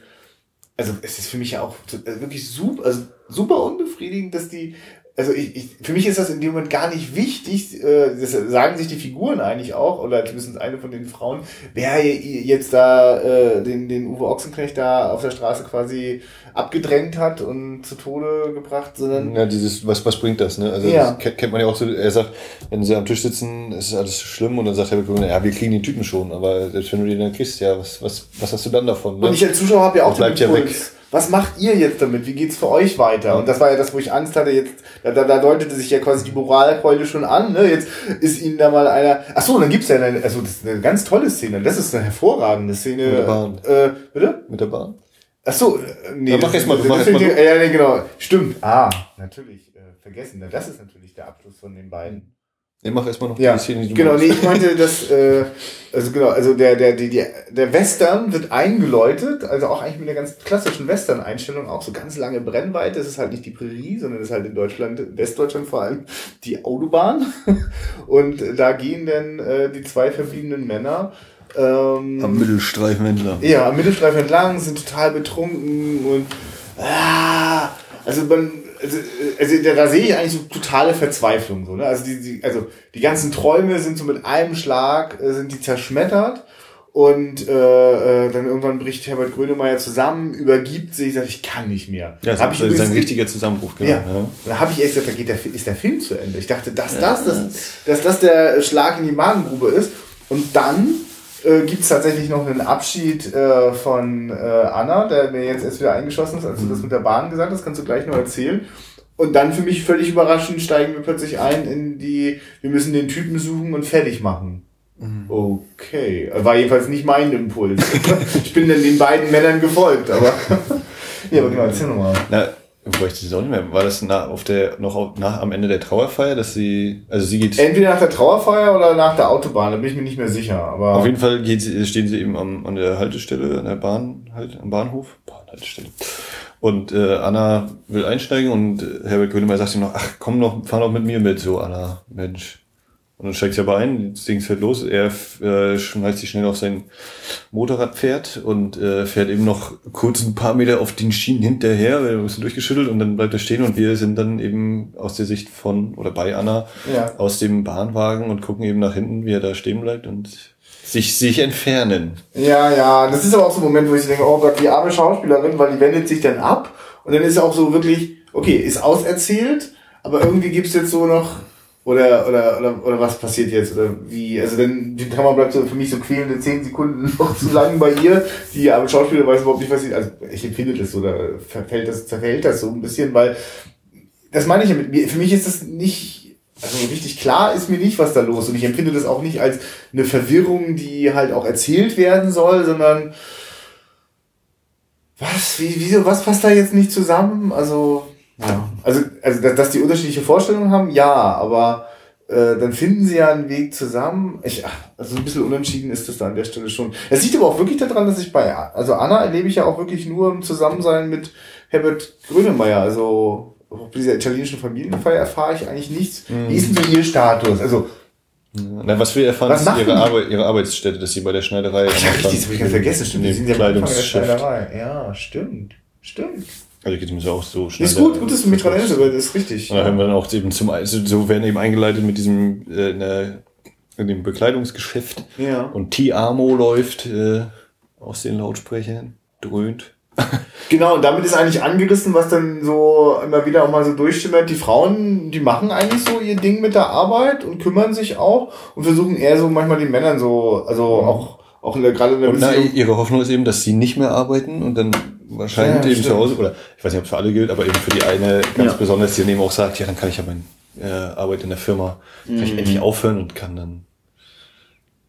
[SPEAKER 2] also es ist für mich ja auch also wirklich super, also super unbefriedigend, dass die also ich, ich, für mich ist das in dem Moment gar nicht wichtig, äh, das sagen sich die Figuren eigentlich auch, oder zumindest eine von den Frauen, wer jetzt da äh, den, den Uwe Ochsenknecht da auf der Straße quasi abgedrängt hat und zu Tode gebracht, sondern.
[SPEAKER 1] Ja, dieses, was, was bringt das, ne? Also ja. das kennt man ja auch so, er sagt, wenn sie am Tisch sitzen, ist alles schlimm und dann sagt er, ja, wir kriegen den Typen schon, aber selbst wenn du den dann kriegst, ja, was, was, was hast du dann davon?
[SPEAKER 2] Ne? Und ich als Zuschauer habe ja auch
[SPEAKER 1] bleibt ja weg.
[SPEAKER 2] Was macht ihr jetzt damit? Wie geht's für euch weiter? Und das war ja das, wo ich Angst hatte, jetzt, da, da, da deutete sich ja quasi die Moralkeule schon an, ne? Jetzt ist ihnen da mal einer, ach so, dann gibt's ja eine, also das ist eine ganz tolle Szene, das ist eine hervorragende Szene. Mit der Bahn. Äh, bitte?
[SPEAKER 1] Mit der Bahn.
[SPEAKER 2] Ach so, äh, nee. Ja, mach erst mal, mach erst mal. Ja, nee, genau. Stimmt. Ah, natürlich, äh, vergessen. Das ist natürlich der Abschluss von den beiden.
[SPEAKER 1] Nee, mach erstmal noch
[SPEAKER 2] ja, die Szene, die du Genau, nee, ich meinte, dass, äh, also genau, also der, der, die, der Western wird eingeläutet, also auch eigentlich mit einer ganz klassischen Western-Einstellung, auch so ganz lange Brennweite. Es ist halt nicht die Prärie, sondern es ist halt in Deutschland, Westdeutschland vor allem, die Autobahn. Und da gehen dann äh, die zwei verbliebenen Männer ähm,
[SPEAKER 1] am Mittelstreifen entlang.
[SPEAKER 2] Ja, am Mittelstreifen entlang, sind total betrunken und ah, also man also, also da, da sehe ich eigentlich so totale Verzweiflung. So, ne? Also, die, die, also die ganzen Träume sind so mit einem Schlag äh, sind die zerschmettert. Und äh, äh, dann irgendwann bricht Herbert Grönemeyer zusammen, übergibt sich, sagt, ich kann nicht mehr.
[SPEAKER 1] Ja, das hab ich ist ein richtiger Zusammenbruch,
[SPEAKER 2] genau. Ja. ja. Da habe ich echt gesagt, da geht der, ist der Film zu Ende. Ich dachte, dass das, das, dass das der Schlag in die Magengrube ist. Und dann äh, gibt es tatsächlich noch einen Abschied äh, von äh, Anna, der mir jetzt erst wieder eingeschossen ist, als du das mit der Bahn gesagt hast, kannst du gleich noch erzählen. Und dann für mich völlig überraschend steigen wir plötzlich ein in die, wir müssen den Typen suchen und fertig machen. Mhm. Okay, war jedenfalls nicht mein Impuls. ich bin dann den beiden Männern gefolgt, aber ja, aber genau, erzähl nochmal.
[SPEAKER 1] Wobei ich das auch nicht mehr. War das nach, auf der, noch auf, nach, am Ende der Trauerfeier, dass sie, also sie geht.
[SPEAKER 2] Entweder nach der Trauerfeier oder nach der Autobahn, da bin ich mir nicht mehr sicher, aber.
[SPEAKER 1] Auf jeden Fall geht sie, stehen sie eben am, an der Haltestelle, an der Bahn, halt, am Bahnhof. Bahnhaltestelle. Und, äh, Anna will einsteigen und Herbert Grönemeyer sagt ihm noch, ach, komm noch, fahr noch mit mir mit, so, Anna, Mensch. Und dann steigt sie aber ein, das Ding fährt los, er äh, schmeißt sich schnell auf sein Motorradpferd und äh, fährt eben noch kurz ein paar Meter auf den Schienen hinterher, weil er ein bisschen durchgeschüttelt und dann bleibt er stehen und wir sind dann eben aus der Sicht von oder bei Anna ja. aus dem Bahnwagen und gucken eben nach hinten, wie er da stehen bleibt und sich, sich entfernen.
[SPEAKER 2] Ja, ja, das ist aber auch so ein Moment, wo ich denke, oh Gott, die arme Schauspielerin, weil die wendet sich dann ab und dann ist auch so wirklich, okay, ist auserzählt, aber irgendwie gibt's jetzt so noch oder, oder, oder, oder was passiert jetzt? Oder wie? Also dann, die Kamera bleibt so für mich so quälende zehn Sekunden noch zu lang bei ihr. Die aber Schauspieler weiß überhaupt nicht, was sie. Also ich empfinde das so, da verfällt das, zerfällt das so ein bisschen, weil das meine ich ja mit mir. Für mich ist das nicht, also richtig klar ist mir nicht, was da los. Und ich empfinde das auch nicht als eine Verwirrung, die halt auch erzählt werden soll, sondern was? Wie, wieso, was passt da jetzt nicht zusammen? Also. Also, also dass die unterschiedliche Vorstellungen haben, ja, aber äh, dann finden sie ja einen Weg zusammen. Ich, ach, also ein bisschen unentschieden ist das da an der Stelle schon. Es liegt aber auch wirklich daran, dass ich bei, also Anna erlebe ich ja auch wirklich nur im Zusammensein mit Herbert Grönemeyer. Also auf dieser italienischen Familienfeier erfahre ich eigentlich nichts. Mhm. Wie ist denn so ihr Status? Also
[SPEAKER 1] na, was wir erfahren, was ist ihre, Arbeit, ihre Arbeitsstätte, dass sie bei der Schneiderei.
[SPEAKER 2] Ach, ja, richtig, das habe ich ganz vergessen. Stimmt, die sind ja bei der Schneiderei. Ja, stimmt. Stimmt.
[SPEAKER 1] Also geht es auch so schnell.
[SPEAKER 2] Ist gut, gut, dass du mich dran erinnerst, aber das ist richtig.
[SPEAKER 1] Und dann haben wir dann auch eben zum, also so werden eben eingeleitet mit diesem, äh, in, in dem Bekleidungsgeschäft.
[SPEAKER 2] Ja.
[SPEAKER 1] Und T-Amo läuft äh, aus den Lautsprechern, dröhnt.
[SPEAKER 2] genau, und damit ist eigentlich angerissen, was dann so immer wieder auch mal so durchschimmert. Die Frauen, die machen eigentlich so ihr Ding mit der Arbeit und kümmern sich auch und versuchen eher so manchmal den Männern so, also auch, auch in der, gerade in der
[SPEAKER 1] und. Na, ihre Hoffnung ist eben, dass sie nicht mehr arbeiten und dann wahrscheinlich ja, eben stimmt. zu Hause, oder ich weiß nicht, ob es für alle gilt, aber eben für die eine ganz ja. besonders, die dann eben auch sagt, ja, dann kann ich ja meine äh, Arbeit in der Firma, kann ich mhm. endlich aufhören und kann dann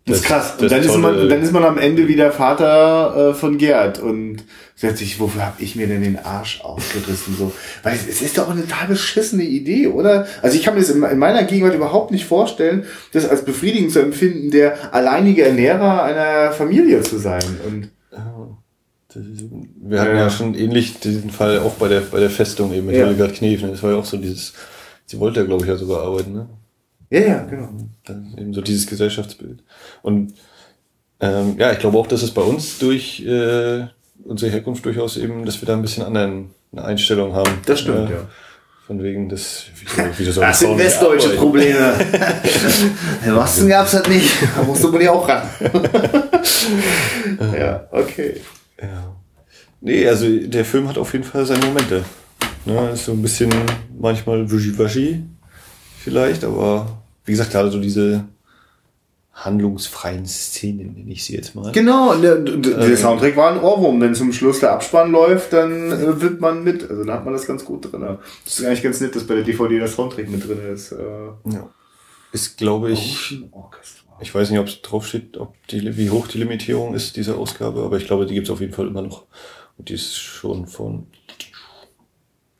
[SPEAKER 2] das, ist krass. Und dann, ist man, dann ist man am Ende wieder Vater äh, von Gerd und sagt sich, wofür habe ich mir denn den Arsch aufgerissen? So, weil es, es ist doch eine total beschissene Idee, oder? Also ich kann mir das in, in, meiner Gegenwart überhaupt nicht vorstellen, das als befriedigend zu empfinden, der alleinige Ernährer einer Familie zu sein. Und
[SPEAKER 1] wir hatten ja. ja, schon ähnlich diesen Fall auch bei der, bei der Festung eben mit ja. Hildegard Knef. Ne? Das war ja auch so dieses, sie wollte ja, glaube ich, ja sogar arbeiten, ne?
[SPEAKER 2] Ja, ja, genau.
[SPEAKER 1] Dann eben so dieses Gesellschaftsbild. Und ähm, ja, ich glaube auch, dass es bei uns durch äh, unsere Herkunft durchaus eben, dass wir da ein bisschen anderen eine Einstellung haben.
[SPEAKER 2] Das stimmt, äh, ja.
[SPEAKER 1] Von wegen des,
[SPEAKER 2] wie, wie das sind westdeutsche Probleme. Im Osten gab's das nicht. Da musste man ja auch ran. ja, okay.
[SPEAKER 1] Ja. Nee, also der Film hat auf jeden Fall seine Momente. Ne, ist so ein bisschen manchmal wischiwaschi vielleicht, aber wie gesagt, gerade so diese handlungsfreien Szenen, nenne ich sie jetzt mal.
[SPEAKER 2] Genau, der, der äh, Soundtrack war ein Ohrwurm. Wenn zum Schluss der Abspann läuft, dann äh, wird man mit. Also da hat man das ganz gut drin. Das ist eigentlich ganz nett, dass bei der DVD das Soundtrack mit drin ist. Äh,
[SPEAKER 1] ja. Ist, glaube ich, ich weiß nicht, ob es draufsteht, ob die, wie hoch die Limitierung ist, diese Ausgabe, aber ich glaube, die gibt es auf jeden Fall immer noch. Und die ist schon von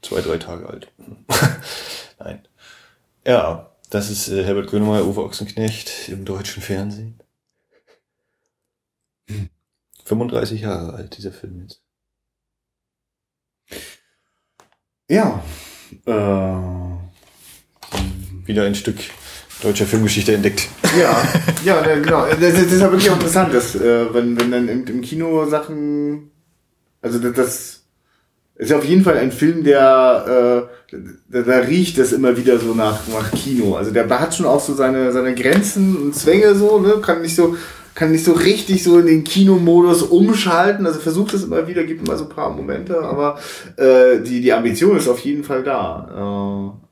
[SPEAKER 1] zwei, drei Tage alt. Nein. Ja, das ist äh, Herbert Grönemeyer, Uwe Ochsenknecht im deutschen Fernsehen. 35 Jahre alt, dieser Film jetzt.
[SPEAKER 2] Ja. Äh,
[SPEAKER 1] Wieder ein Stück deutscher Filmgeschichte entdeckt.
[SPEAKER 2] Ja, ja, genau. Das, das ist ja wirklich interessant, dass, äh, wenn, wenn dann im, Kino Sachen, also das, das ist ja auf jeden Fall ein Film, der, äh, da, da riecht es immer wieder so nach, nach Kino. Also der hat schon auch so seine, seine Grenzen und Zwänge so, ne, kann nicht so, kann nicht so richtig so in den Kinomodus umschalten. Also versucht es immer wieder, gibt immer so ein paar Momente, aber äh, die, die Ambition ist auf jeden Fall da.
[SPEAKER 1] Äh,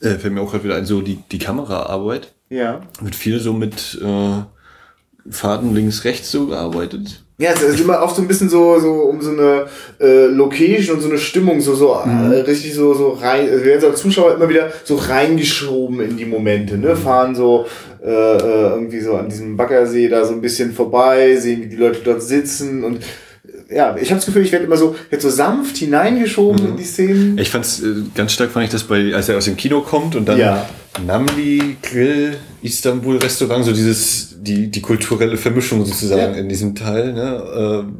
[SPEAKER 1] äh fällt mir auch gerade wieder ein, so die, die Kameraarbeit.
[SPEAKER 2] Ja.
[SPEAKER 1] Wird viel so mit äh, Faden links, rechts so gearbeitet.
[SPEAKER 2] Ja, es ist immer auch so ein bisschen so, so um so eine äh, Location und so eine Stimmung, so, so mhm. äh, richtig so, so rein, also wir werden so als Zuschauer immer wieder so reingeschoben in die Momente, ne? Fahren so äh, äh, irgendwie so an diesem Baggersee da so ein bisschen vorbei, sehen, wie die Leute dort sitzen und ja, ich habe das Gefühl, ich werde immer so jetzt so sanft hineingeschoben mhm. in die Szenen.
[SPEAKER 1] Ich fand's äh, ganz stark fand ich das bei als er aus dem Kino kommt und dann
[SPEAKER 2] ja.
[SPEAKER 1] Namli Grill Istanbul Restaurant so dieses die die kulturelle Vermischung sozusagen ja. in diesem Teil, ne? Äh,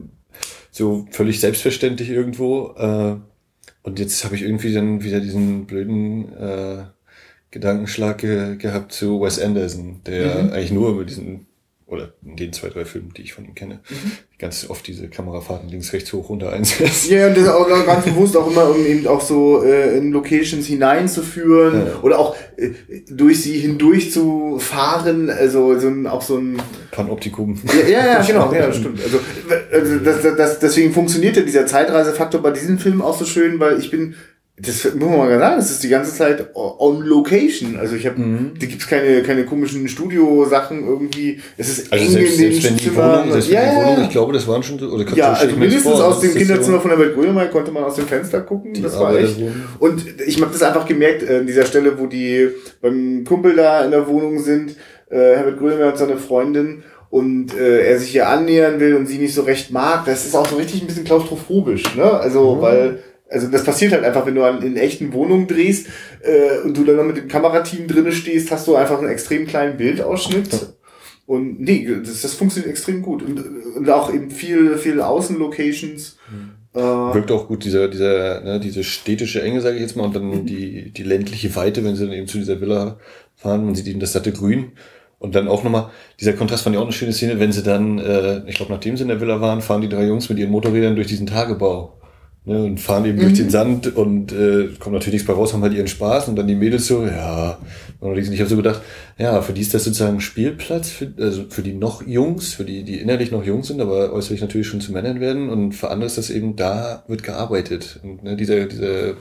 [SPEAKER 1] so völlig selbstverständlich irgendwo äh, und jetzt habe ich irgendwie dann wieder diesen blöden äh, Gedankenschlag ge gehabt zu Wes Anderson, der mhm. eigentlich nur mit diesen oder in den zwei, drei Filmen, die ich von ihm kenne, mhm. ganz oft diese Kamerafahrten links, rechts, hoch, runter einsetzt.
[SPEAKER 2] Ja, und das auch ganz bewusst auch immer, um eben auch so äh, in Locations hineinzuführen ja. oder auch äh, durch sie hindurch zu fahren, also so ein, auch so ein
[SPEAKER 1] Panoptikum.
[SPEAKER 2] Ja, ja, ja genau, ja, stimmt. Also, also das, das, deswegen funktioniert ja dieser Zeitreisefaktor bei diesen Filmen auch so schön, weil ich bin das muss man mal sagen, das ist die ganze Zeit on location. Also ich habe, mhm. da gibt's keine keine komischen Studio-Sachen irgendwie. Es ist
[SPEAKER 1] also eng selbst, in den selbst die Wohnung, selbst ja, die Wohnung, ich glaube, das waren schon oder
[SPEAKER 2] ja, also mindestens vor, aus dem Kinderzimmer so von der Welt Grönemeyer konnte man aus dem Fenster gucken. Das war echt. Und ich habe das einfach gemerkt äh, an dieser Stelle, wo die beim Kumpel da in der Wohnung sind. Äh, Herbert Grönemeyer und seine Freundin und äh, er sich ihr annähern will und sie nicht so recht mag, das ist auch so richtig ein bisschen klaustrophobisch, ne? Also, mhm. weil also das passiert halt einfach, wenn du an, in echten Wohnungen drehst äh, und du dann noch mit dem Kamerateam drinne stehst, hast du einfach einen extrem kleinen Bildausschnitt. Und nee, das, das funktioniert extrem gut. Und, und auch eben viel, viel Außenlocations.
[SPEAKER 1] Mhm. Äh, Wirkt auch gut, dieser, dieser, ne, diese städtische Enge, sage ich jetzt mal, und dann mhm. die, die ländliche Weite, wenn sie dann eben zu dieser Villa fahren, man sieht eben das satte Grün. Und dann auch nochmal, dieser Kontrast fand ich auch eine schöne Szene, wenn sie dann, äh, ich glaube, nachdem sie in der Villa waren, fahren die drei Jungs mit ihren Motorrädern durch diesen Tagebau. Ne, und fahren eben mhm. durch den Sand und äh, kommt natürlich nichts bei raus, haben halt ihren Spaß und dann die Mädels so, ja. Und ich habe so gedacht, ja, für die ist das sozusagen ein Spielplatz, für, also für die noch Jungs, für die, die innerlich noch jung sind, aber äußerlich natürlich schon zu Männern werden und für andere ist das eben, da wird gearbeitet. Und ne, dieser, dieser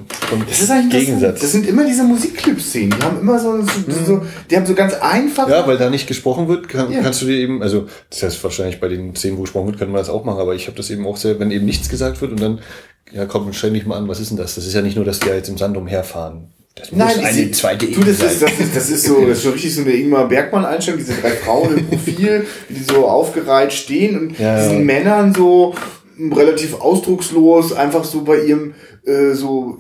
[SPEAKER 2] das ist eigentlich Gegensatz. Das, das sind immer diese Musikclip-Szenen, die haben immer so, so, mhm. so, die haben so ganz einfach.
[SPEAKER 1] Ja, weil da nicht gesprochen wird, kann, ja. kannst du dir eben, also das heißt wahrscheinlich bei den Szenen, wo gesprochen wird, kann man das auch machen, aber ich habe das eben auch sehr, wenn eben nichts gesagt wird und dann ja komm, stell mich mal an, was ist denn das? Das ist ja nicht nur, dass die jetzt im Sand umherfahren.
[SPEAKER 2] Das muss Nein, eine zweite du, das ist, das, ist, das ist so, das ist so richtig so eine Ingmar Bergmann-Einstellung, diese drei Frauen im Profil, die so aufgereiht stehen und ja, diesen ja. Männern so relativ ausdruckslos einfach so bei ihrem äh, so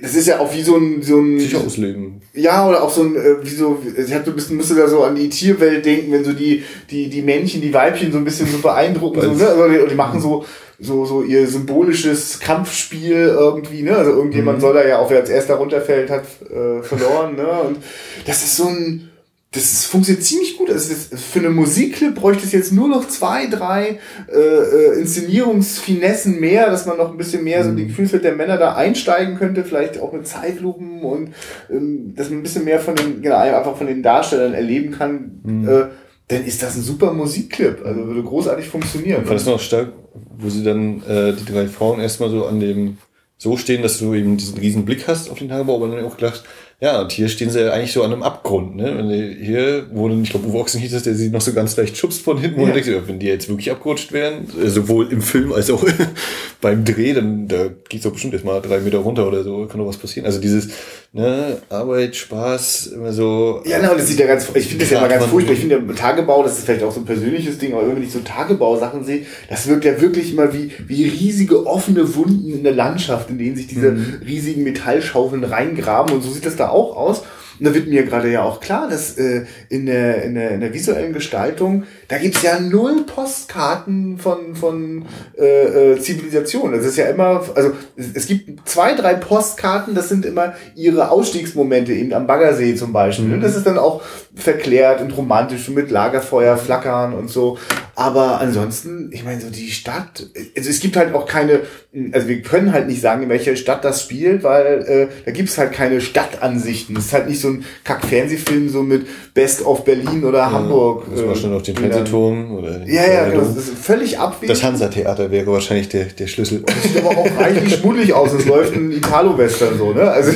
[SPEAKER 2] das ist ja auch wie so ein so ein
[SPEAKER 1] sich ausleben.
[SPEAKER 2] Ja, oder auch so ein äh, wie so ich hatte ein bisschen müsste da so an die Tierwelt denken, wenn so die die die Männchen, die Weibchen so ein bisschen so beeindrucken so, ne? Also die, die machen so so, so ihr symbolisches Kampfspiel irgendwie, ne? Also irgendjemand mhm. soll da ja auch, wer als erster runterfällt, hat äh, verloren, ne? Und das ist so ein, das funktioniert ziemlich gut. Also für eine Musikclip bräuchte es jetzt nur noch zwei, drei äh, äh, Inszenierungsfinessen mehr, dass man noch ein bisschen mehr mhm. so die Gefühlswelt der Männer da einsteigen könnte, vielleicht auch mit Zeitlupen und ähm, dass man ein bisschen mehr von den, genau, einfach von den Darstellern erleben kann. Mhm. Äh, dann ist das ein super Musikclip. Also würde großartig funktionieren.
[SPEAKER 1] Ich fand es noch stark, wo sie dann äh, die drei Frauen erstmal so an dem so stehen, dass du eben diesen riesen Blick hast auf den Tagebau, aber dann auch gedacht, Ja, und hier stehen sie ja eigentlich so an einem Abgrund, ne? Hier, wo dann, ich glaube, Uwe Ochsen hieß es, der sie noch so ganz leicht schubst von hinten, ja. du denkst, wenn die jetzt wirklich abgerutscht wären, sowohl im Film als auch beim Dreh, dann da geht's doch bestimmt erstmal drei Meter runter oder so, kann doch was passieren. Also dieses, ne, Arbeit, Spaß, immer so.
[SPEAKER 2] Ja, genau, das sieht ja ganz, ich finde das ja immer ganz furchtbar. Ich finde ja Tagebau, das ist vielleicht auch so ein persönliches Ding, aber wenn ich so Tagebausachen sehe, das wirkt ja wirklich immer wie, wie riesige offene Wunden in der Landschaft, in denen sich diese mhm. riesigen Metallschaufeln reingraben und so sieht das da auch aus. Und da wird mir gerade ja auch klar, dass äh, in, der, in, der, in der visuellen Gestaltung, da gibt's ja null Postkarten von, von äh, äh, Zivilisation. Das ist ja immer, also es, es gibt zwei, drei Postkarten, das sind immer ihre Ausstiegsmomente, eben am Baggersee zum Beispiel. Mhm. Das ist dann auch verklärt und romantisch und mit Lagerfeuer flackern und so. Aber ansonsten, ich meine, so die Stadt, also es gibt halt auch keine, also wir können halt nicht sagen, in welcher Stadt das spielt, weil äh, da gibt's halt keine Stadtansichten. Es ist halt nicht so ein Kack-Fernsehfilm so mit Best of Berlin oder ja, Hamburg.
[SPEAKER 1] Das war schon auf den Fernsehturm oder
[SPEAKER 2] Ja, ja, genau. Das ist völlig abwegig.
[SPEAKER 1] Das Hansa-Theater wäre wahrscheinlich der, der Schlüssel.
[SPEAKER 2] Das sieht aber auch reichlich schmuddelig aus. Es läuft ein Italo-Western so, ne? Also,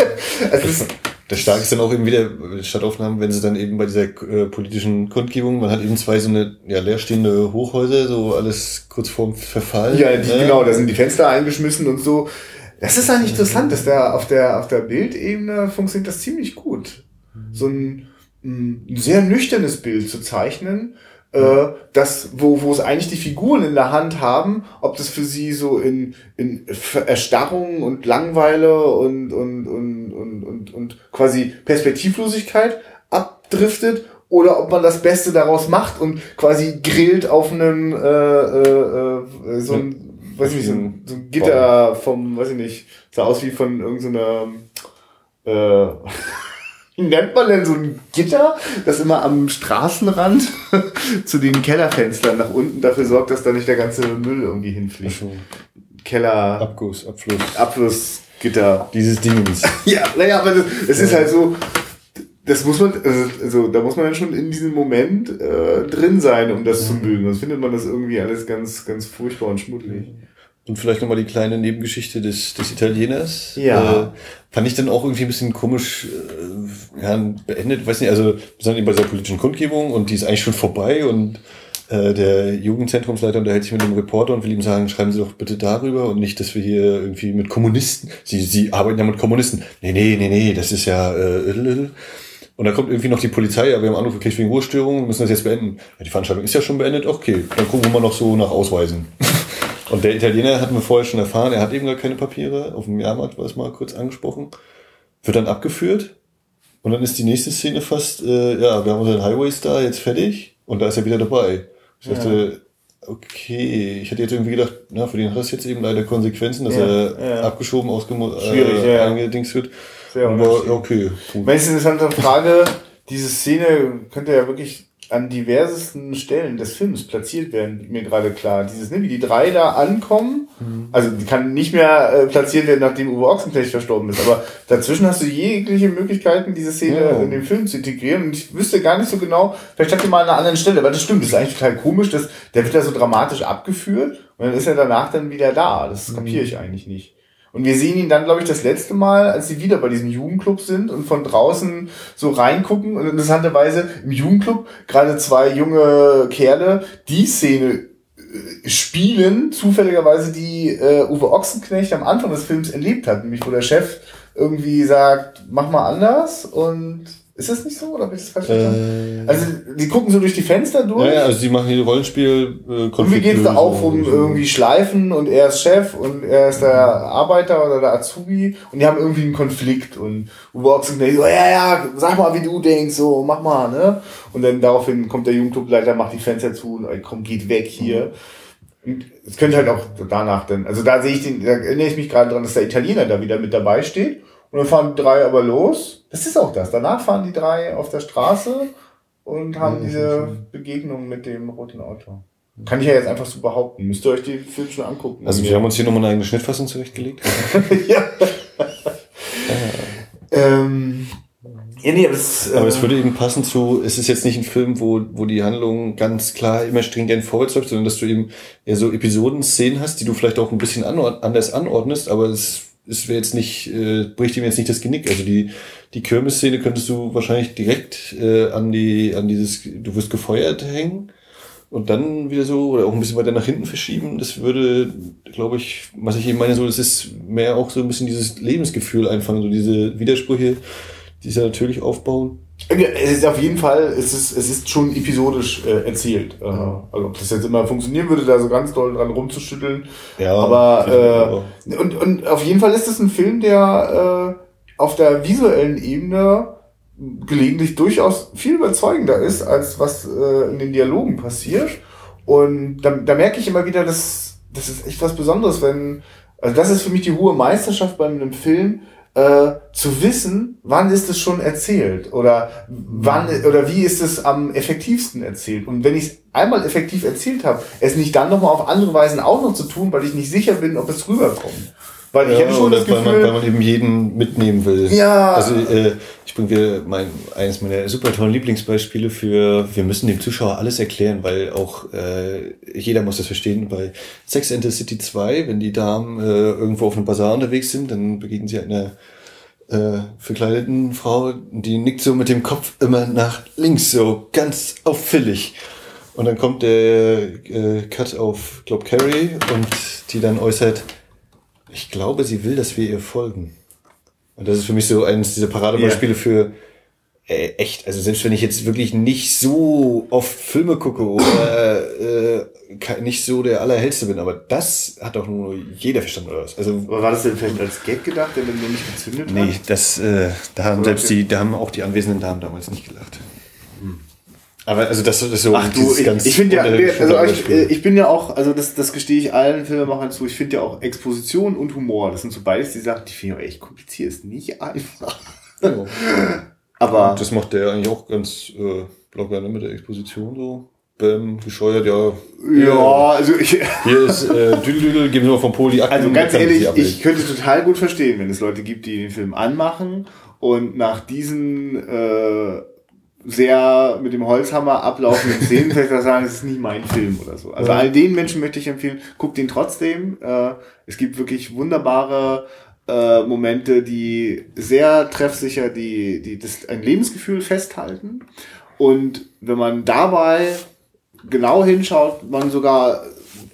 [SPEAKER 1] es ist das Starke ist dann auch eben wieder Stadtaufnahmen, wenn sie dann eben bei dieser äh, politischen Kundgebung, man hat eben zwei so eine ja, leerstehende Hochhäuser, so alles kurz vorm Verfall.
[SPEAKER 2] Ja, die, ne? genau, da sind die Fenster eingeschmissen und so. Das ist eigentlich interessant, dass da auf der, auf der Bildebene funktioniert das ziemlich gut. So ein, ein sehr nüchternes Bild zu zeichnen, äh, das, wo, wo es eigentlich die Figuren in der Hand haben, ob das für sie so in, in Erstarrung und Langweile und, und, und, und, und, und quasi Perspektivlosigkeit abdriftet oder ob man das Beste daraus macht und quasi grillt auf einem äh, äh, äh, so ein, weiß ich nicht, so ein, so ein Gitter vom, weiß ich nicht, sah aus wie von irgendeiner so äh, wie nennt man denn so ein Gitter, das immer am Straßenrand zu den Kellerfenstern nach unten dafür sorgt, dass da nicht der ganze Müll irgendwie hinfliegt. Also, Keller.
[SPEAKER 1] Abguss, Abfluss.
[SPEAKER 2] Abflussgitter.
[SPEAKER 1] Dieses Dings.
[SPEAKER 2] ja, naja, aber es ist halt so, das muss man, also, also da muss man dann schon in diesem Moment äh, drin sein, um das ja. zu mögen. Sonst findet man das irgendwie alles ganz, ganz furchtbar und schmuddelig.
[SPEAKER 1] Und vielleicht nochmal die kleine Nebengeschichte des, des Italieners.
[SPEAKER 2] Ja.
[SPEAKER 1] Äh, fand ich dann auch irgendwie ein bisschen komisch äh, ja, beendet. Weiß nicht, also wir sind eben bei dieser politischen Kundgebung und die ist eigentlich schon vorbei und äh, der Jugendzentrumsleiter unterhält sich mit dem Reporter und will ihm sagen, schreiben Sie doch bitte darüber und nicht, dass wir hier irgendwie mit Kommunisten, Sie, Sie arbeiten ja mit Kommunisten. Nee, nee, nee, nee, das ist ja äh, und da kommt irgendwie noch die Polizei, ja, wir haben Anruf gekriegt wegen Ruhestörung, müssen das jetzt beenden. Ja, die Veranstaltung ist ja schon beendet, okay, dann gucken wir mal noch so nach Ausweisen. Und der Italiener hatten wir vorher schon erfahren, er hat eben gar keine Papiere. Auf dem Jahrmarkt war es mal kurz angesprochen. Wird dann abgeführt. Und dann ist die nächste Szene fast, äh, ja, wir haben unseren Highway Star jetzt fertig. Und da ist er wieder dabei. Ich dachte, ja. okay, ich hätte jetzt irgendwie gedacht, na, für den hat das jetzt eben leider Konsequenzen, dass ja, er ja. abgeschoben, ausgemo äh, angedingst wird. Sehr Aber okay.
[SPEAKER 2] Gut. Meine interessante Frage, diese Szene könnte ja wirklich an diversesten Stellen des Films platziert werden, mir gerade klar. Dieses, ne, wie die drei da ankommen, mhm. also die kann nicht mehr äh, platziert werden, nachdem Uwe Ochsenknecht verstorben ist, aber dazwischen hast du jegliche Möglichkeiten, diese Szene ja. in den Film zu integrieren und ich wüsste gar nicht so genau, vielleicht hat die mal an einer anderen Stelle, weil das stimmt, das ist eigentlich total komisch, dass der wird da so dramatisch abgeführt und dann ist er danach dann wieder da. Das mhm. kapiere ich eigentlich nicht. Und wir sehen ihn dann, glaube ich, das letzte Mal, als sie wieder bei diesem Jugendclub sind und von draußen so reingucken. Und interessanterweise im Jugendclub gerade zwei junge Kerle die Szene äh, spielen, zufälligerweise die äh, Uwe Ochsenknecht am Anfang des Films erlebt hat, nämlich wo der Chef irgendwie sagt, mach mal anders und ist das nicht so oder ich das falsch verstanden? Äh, also die gucken so durch die Fenster durch.
[SPEAKER 1] Ja, ja also die machen hier Rollenspiel.
[SPEAKER 2] Äh, und wie geht es da auch um so. irgendwie Schleifen und er ist Chef und er ist der Arbeiter oder der Azubi und die haben irgendwie einen Konflikt und Uwe Ochsenknecht so, ja, ja, sag mal, wie du denkst, so, mach mal, ne? Und dann daraufhin kommt der Jugendclubleiter, macht die Fenster zu und komm, geht weg hier. Und es könnte halt auch danach dann, also da sehe ich den, da erinnere ich mich gerade dran, dass der Italiener da wieder mit dabei steht und dann fahren die drei aber los. Das ist auch das. Danach fahren die drei auf der Straße und haben diese Begegnung mit dem roten Auto. Kann ich ja jetzt einfach so behaupten. Müsst ihr euch die Film schon angucken.
[SPEAKER 1] Also wir haben uns hier nochmal eine eigene Schnittfassung zurechtgelegt. ja.
[SPEAKER 2] ähm, ja, nee, aber, es,
[SPEAKER 1] aber es äh, würde eben passen zu, es ist jetzt nicht ein Film, wo, wo die Handlung ganz klar immer stringent vorwärts läuft, sondern dass du eben eher so Episoden-Szenen hast, die du vielleicht auch ein bisschen anord anders anordnest, aber es es wäre jetzt nicht, äh, bricht ihm jetzt nicht das Genick. Also die, die Kirmesszene könntest du wahrscheinlich direkt äh, an die, an dieses, du wirst gefeuert hängen und dann wieder so, oder auch ein bisschen weiter nach hinten verschieben. Das würde, glaube ich, was ich eben meine, so, das ist mehr auch so ein bisschen dieses Lebensgefühl einfangen, so diese Widersprüche, die sich ja natürlich aufbauen.
[SPEAKER 2] Es ist auf jeden Fall, es ist, es ist schon episodisch äh, erzählt. Äh, also ob das jetzt immer funktionieren würde, da so ganz doll dran rumzuschütteln. Ja. Aber äh, und, und auf jeden Fall ist es ein Film, der äh, auf der visuellen Ebene gelegentlich durchaus viel überzeugender ist, als was äh, in den Dialogen passiert. Und da, da merke ich immer wieder, dass das ist echt was Besonderes, wenn, also das ist für mich die hohe Meisterschaft bei einem Film, äh, zu wissen, wann ist es schon erzählt oder wann oder wie ist es am effektivsten erzählt. Und wenn ich es einmal effektiv erzählt habe, es nicht dann nochmal auf andere Weisen auch noch zu tun, weil ich nicht sicher bin, ob es rüberkommt. Weil ich ja, hätte schon das Gefühl,
[SPEAKER 1] weil man, weil man eben jeden mitnehmen will. Ja. Also äh, ich bringe wieder mein eines meiner super tollen Lieblingsbeispiele für wir müssen dem Zuschauer alles erklären, weil auch äh, jeder muss das verstehen. Bei Sex and the City 2, wenn die Damen äh, irgendwo auf einem Bazar unterwegs sind, dann begegnen sie einer äh, verkleideten Frau, die nickt so mit dem Kopf immer nach links, so ganz auffällig. Und dann kommt der äh, Cut auf, glaub Carrie und die dann äußert, ich glaube, sie will, dass wir ihr folgen. Und das ist für mich so eines dieser Paradebeispiele yeah. für äh, echt, also selbst wenn ich jetzt wirklich nicht so oft Filme gucke oder äh, nicht so der allerhellste bin, aber das hat doch nur jeder verstanden oder was. Also
[SPEAKER 2] war das denn vielleicht als Gag gedacht, der mir nicht gezündet
[SPEAKER 1] nee, hat? Nee, das äh, da haben oder selbst die, da haben auch die anwesenden Damen damals nicht gelacht. Aber also das, das ist so
[SPEAKER 2] Ach du, ich, ich finde ja, also ich, äh, ich, bin ja auch, also das, das gestehe ich allen Filmemachern zu, ich finde ja auch Exposition und Humor, das sind so beides die Sachen, die finde ich echt kompliziert, ist nicht einfach. Ja.
[SPEAKER 1] Aber. Und das macht der eigentlich auch ganz äh, locker ne, mit der Exposition so. Bäm, gescheuert, ja.
[SPEAKER 2] Ja, also ich.
[SPEAKER 1] Hier ist äh, Düdel, geben wir mal vom Poli
[SPEAKER 2] Akten, Also ganz ehrlich, ich könnte total gut verstehen, wenn es Leute gibt, die den Film anmachen und nach diesen äh, sehr mit dem Holzhammer ablaufenden Szenen vielleicht sagen, es ist nicht mein Film oder so. Also ja. all den Menschen möchte ich empfehlen, guckt den trotzdem. Äh, es gibt wirklich wunderbare äh, Momente, die sehr treffsicher die, die das ein Lebensgefühl festhalten. Und wenn man dabei genau hinschaut, man sogar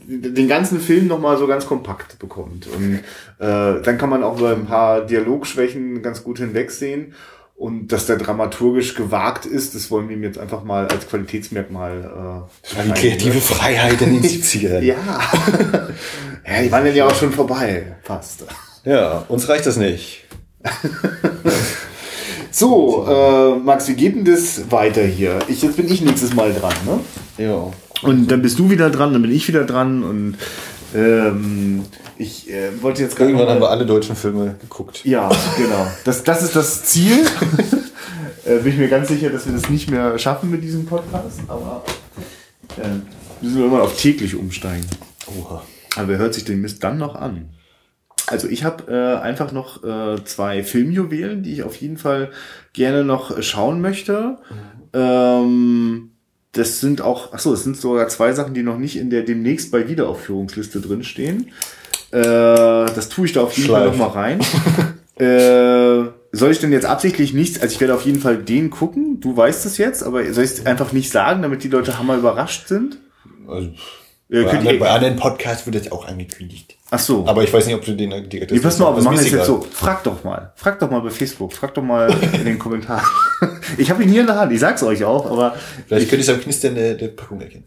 [SPEAKER 2] den ganzen Film nochmal so ganz kompakt bekommt. Und äh, dann kann man auch über ein paar Dialogschwächen ganz gut hinwegsehen. Und dass der dramaturgisch gewagt ist, das wollen wir ihm jetzt einfach mal als Qualitätsmerkmal. Äh,
[SPEAKER 1] die kreative Freiheit in den 70ern.
[SPEAKER 2] ja. ja, die waren dann ja auch schon vorbei, fast.
[SPEAKER 1] Ja, uns reicht das nicht.
[SPEAKER 2] so, äh, Max, wie geht denn das weiter hier? Ich, jetzt bin ich nächstes Mal dran, ne?
[SPEAKER 1] Ja.
[SPEAKER 2] Und dann bist du wieder dran, dann bin ich wieder dran und ähm, ich äh, wollte jetzt
[SPEAKER 1] gerade. Irgendwann haben wir alle deutschen Filme geguckt.
[SPEAKER 2] Ja, genau. Das, das ist das Ziel. äh, bin ich mir ganz sicher, dass wir das nicht mehr schaffen mit diesem Podcast, aber äh, müssen wir immer auf täglich umsteigen. Oha. Aber wer hört sich den Mist dann noch an? Also ich habe äh, einfach noch äh, zwei Filmjuwelen, die ich auf jeden Fall gerne noch schauen möchte. Mhm. Ähm, das sind auch, ach so, es sind sogar zwei Sachen, die noch nicht in der demnächst bei Wiederaufführungsliste drinstehen. Äh, das tue ich da auf jeden Fall noch mal rein. äh, soll ich denn jetzt absichtlich nichts, also ich werde auf jeden Fall den gucken, du weißt es jetzt, aber soll ich es einfach nicht sagen, damit die Leute hammer überrascht sind?
[SPEAKER 1] Also, bei, anderen, bei anderen Podcasts wird das auch angekündigt.
[SPEAKER 2] Ach so.
[SPEAKER 1] Aber ich weiß nicht, ob du den
[SPEAKER 2] direkt. Nee, pass mal auf, wir machen das jetzt so. Frag doch mal. Frag doch mal bei Facebook. Frag doch mal in den Kommentaren. ich habe ihn hier in der Hand. Ich sag's euch auch, aber.
[SPEAKER 1] Vielleicht könnt ihr es am Knistern der, der Packung erkennen.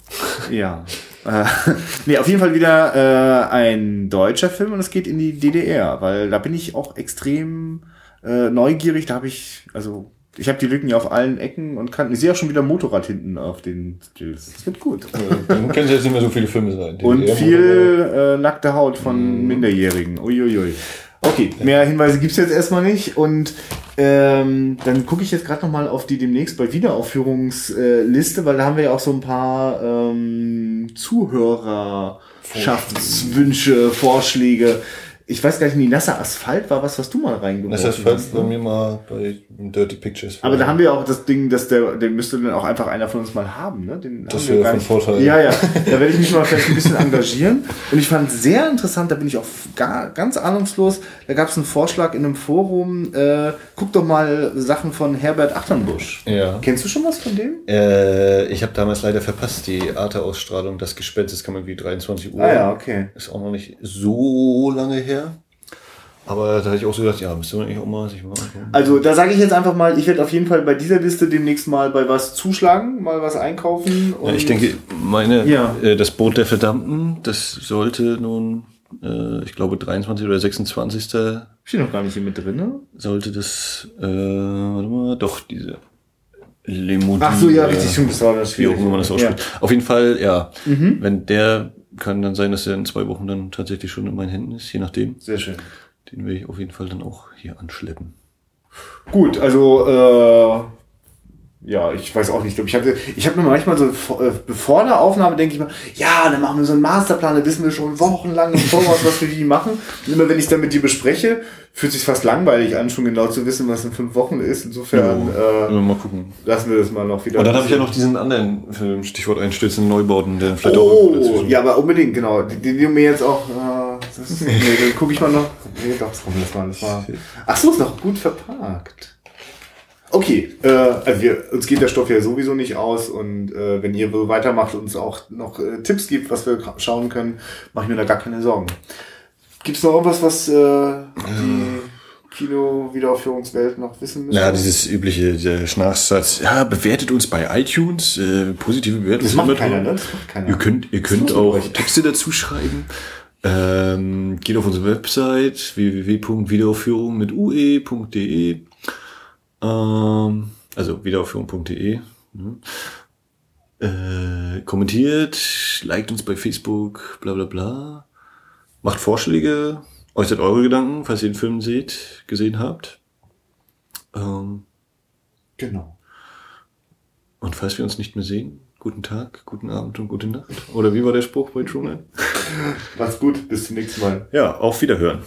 [SPEAKER 2] Ja. Äh, nee, auf jeden Fall wieder äh, ein deutscher Film und es geht in die DDR, weil da bin ich auch extrem äh, neugierig. Da habe ich, also ich habe die Lücken ja auf allen Ecken und kann. Ich sehe auch schon wieder Motorrad hinten auf den Stills. Das wird gut.
[SPEAKER 1] Dann können jetzt nicht mehr so viele Filme sein.
[SPEAKER 2] Und viel äh, nackte Haut von mhm. Minderjährigen. Uiuiui. Okay, mehr Hinweise gibt's jetzt erstmal nicht. Und ähm, dann gucke ich jetzt gerade nochmal auf die demnächst bei Wiederaufführungsliste, weil da haben wir ja auch so ein paar ähm, Zuhörerschaftswünsche, Vorschläge. Ich weiß gar nicht, die nasser Asphalt war was, was du mal reingeworfen
[SPEAKER 1] Nasser Asphalt hast, bei ne? mir mal bei Dirty Pictures.
[SPEAKER 2] Aber da haben wir auch das Ding, dass der, den müsste dann auch einfach einer von uns mal haben, ne? Den
[SPEAKER 1] das wäre von Vorteil.
[SPEAKER 2] Ja, ja. Da werde ich mich mal vielleicht ein bisschen engagieren. Und ich fand sehr interessant, da bin ich auch gar, ganz ahnungslos. Da gab es einen Vorschlag in einem Forum, äh, guck doch mal Sachen von Herbert Achternbusch.
[SPEAKER 1] Ja.
[SPEAKER 2] Kennst du schon was von dem?
[SPEAKER 1] Äh, ich habe damals leider verpasst, die Arte-Ausstrahlung, das Gespenst, das kann man wie 23 Uhr.
[SPEAKER 2] Ah ja, okay.
[SPEAKER 1] Ist auch noch nicht so lange her. Aber da hatte ich auch so gedacht, ja, müsste man eigentlich auch mal sich mal
[SPEAKER 2] angucken. Also da sage ich jetzt einfach mal, ich werde auf jeden Fall bei dieser Liste demnächst mal bei was zuschlagen, mal was einkaufen.
[SPEAKER 1] ja, ich denke, meine, ja. äh, das Boot der Verdammten, das sollte nun, äh, ich glaube, 23 oder 26.
[SPEAKER 2] Steht noch gar nicht hier mit drin, ne?
[SPEAKER 1] Sollte das, äh, warte mal, doch, diese Lemodin.
[SPEAKER 2] Ach so, ja, richtig, stimmt, das war das
[SPEAKER 1] Wie auch immer man das ausspricht. Ja. Auf jeden Fall, ja, mhm. wenn der kann dann sein, dass er in zwei Wochen dann tatsächlich schon in meinen Händen ist, je nachdem.
[SPEAKER 2] Sehr schön.
[SPEAKER 1] Den will ich auf jeden Fall dann auch hier anschleppen.
[SPEAKER 2] Gut, also äh, ja, ich weiß auch nicht. Ich habe ich hab mir manchmal so, äh, bevor der Aufnahme denke ich mir, ja, dann machen wir so einen Masterplan, da wissen wir schon wochenlang im Voraus, was wir wie machen. Und immer wenn ich dann mit dir bespreche, fühlt sich fast langweilig an, schon genau zu wissen, was in fünf Wochen ist. Insofern
[SPEAKER 1] ja, äh, mal gucken.
[SPEAKER 2] lassen wir das mal noch wieder.
[SPEAKER 1] Und dann habe ich ja noch diesen anderen Film, Stichwort Einstürzen, Neubauten, der
[SPEAKER 2] vielleicht oh, auch. Oh, ja, aber unbedingt, genau. Die, die, die mir jetzt auch. Äh, das ist, nee, dann gucke ich mal noch. Nee, doch, das kommt das mal. Das war. Ach so, ist noch gut verpackt. Okay, äh, also wir, uns geht der Stoff ja sowieso nicht aus und äh, wenn ihr so weitermacht und uns auch noch äh, Tipps gibt, was wir schauen können, mache ich mir da gar keine Sorgen. Gibt es noch irgendwas, was äh, die Kino-Wiederaufführungswelt noch wissen müssen?
[SPEAKER 1] Ja, dieses übliche der Schnachsatz, ja, bewertet uns bei iTunes, äh, positive Bewertungen.
[SPEAKER 2] Das macht keiner, ne? Das
[SPEAKER 1] macht keiner. Ihr könnt, ihr könnt auch Texte dazu schreiben. Ähm, geht auf unsere Website www.wiederaufführung mit ue.de ähm, also wiederaufführung.de. Ne? Äh, kommentiert, liked uns bei Facebook, bla bla bla. Macht Vorschläge, äußert eure Gedanken, falls ihr den Film seht, gesehen habt. Ähm,
[SPEAKER 2] genau.
[SPEAKER 1] Und falls wir uns nicht mehr sehen, guten Tag, guten Abend und gute Nacht. Oder wie war der Spruch bei Truman?
[SPEAKER 2] Macht's gut, bis zum nächsten Mal.
[SPEAKER 1] Ja, auf Wiederhören.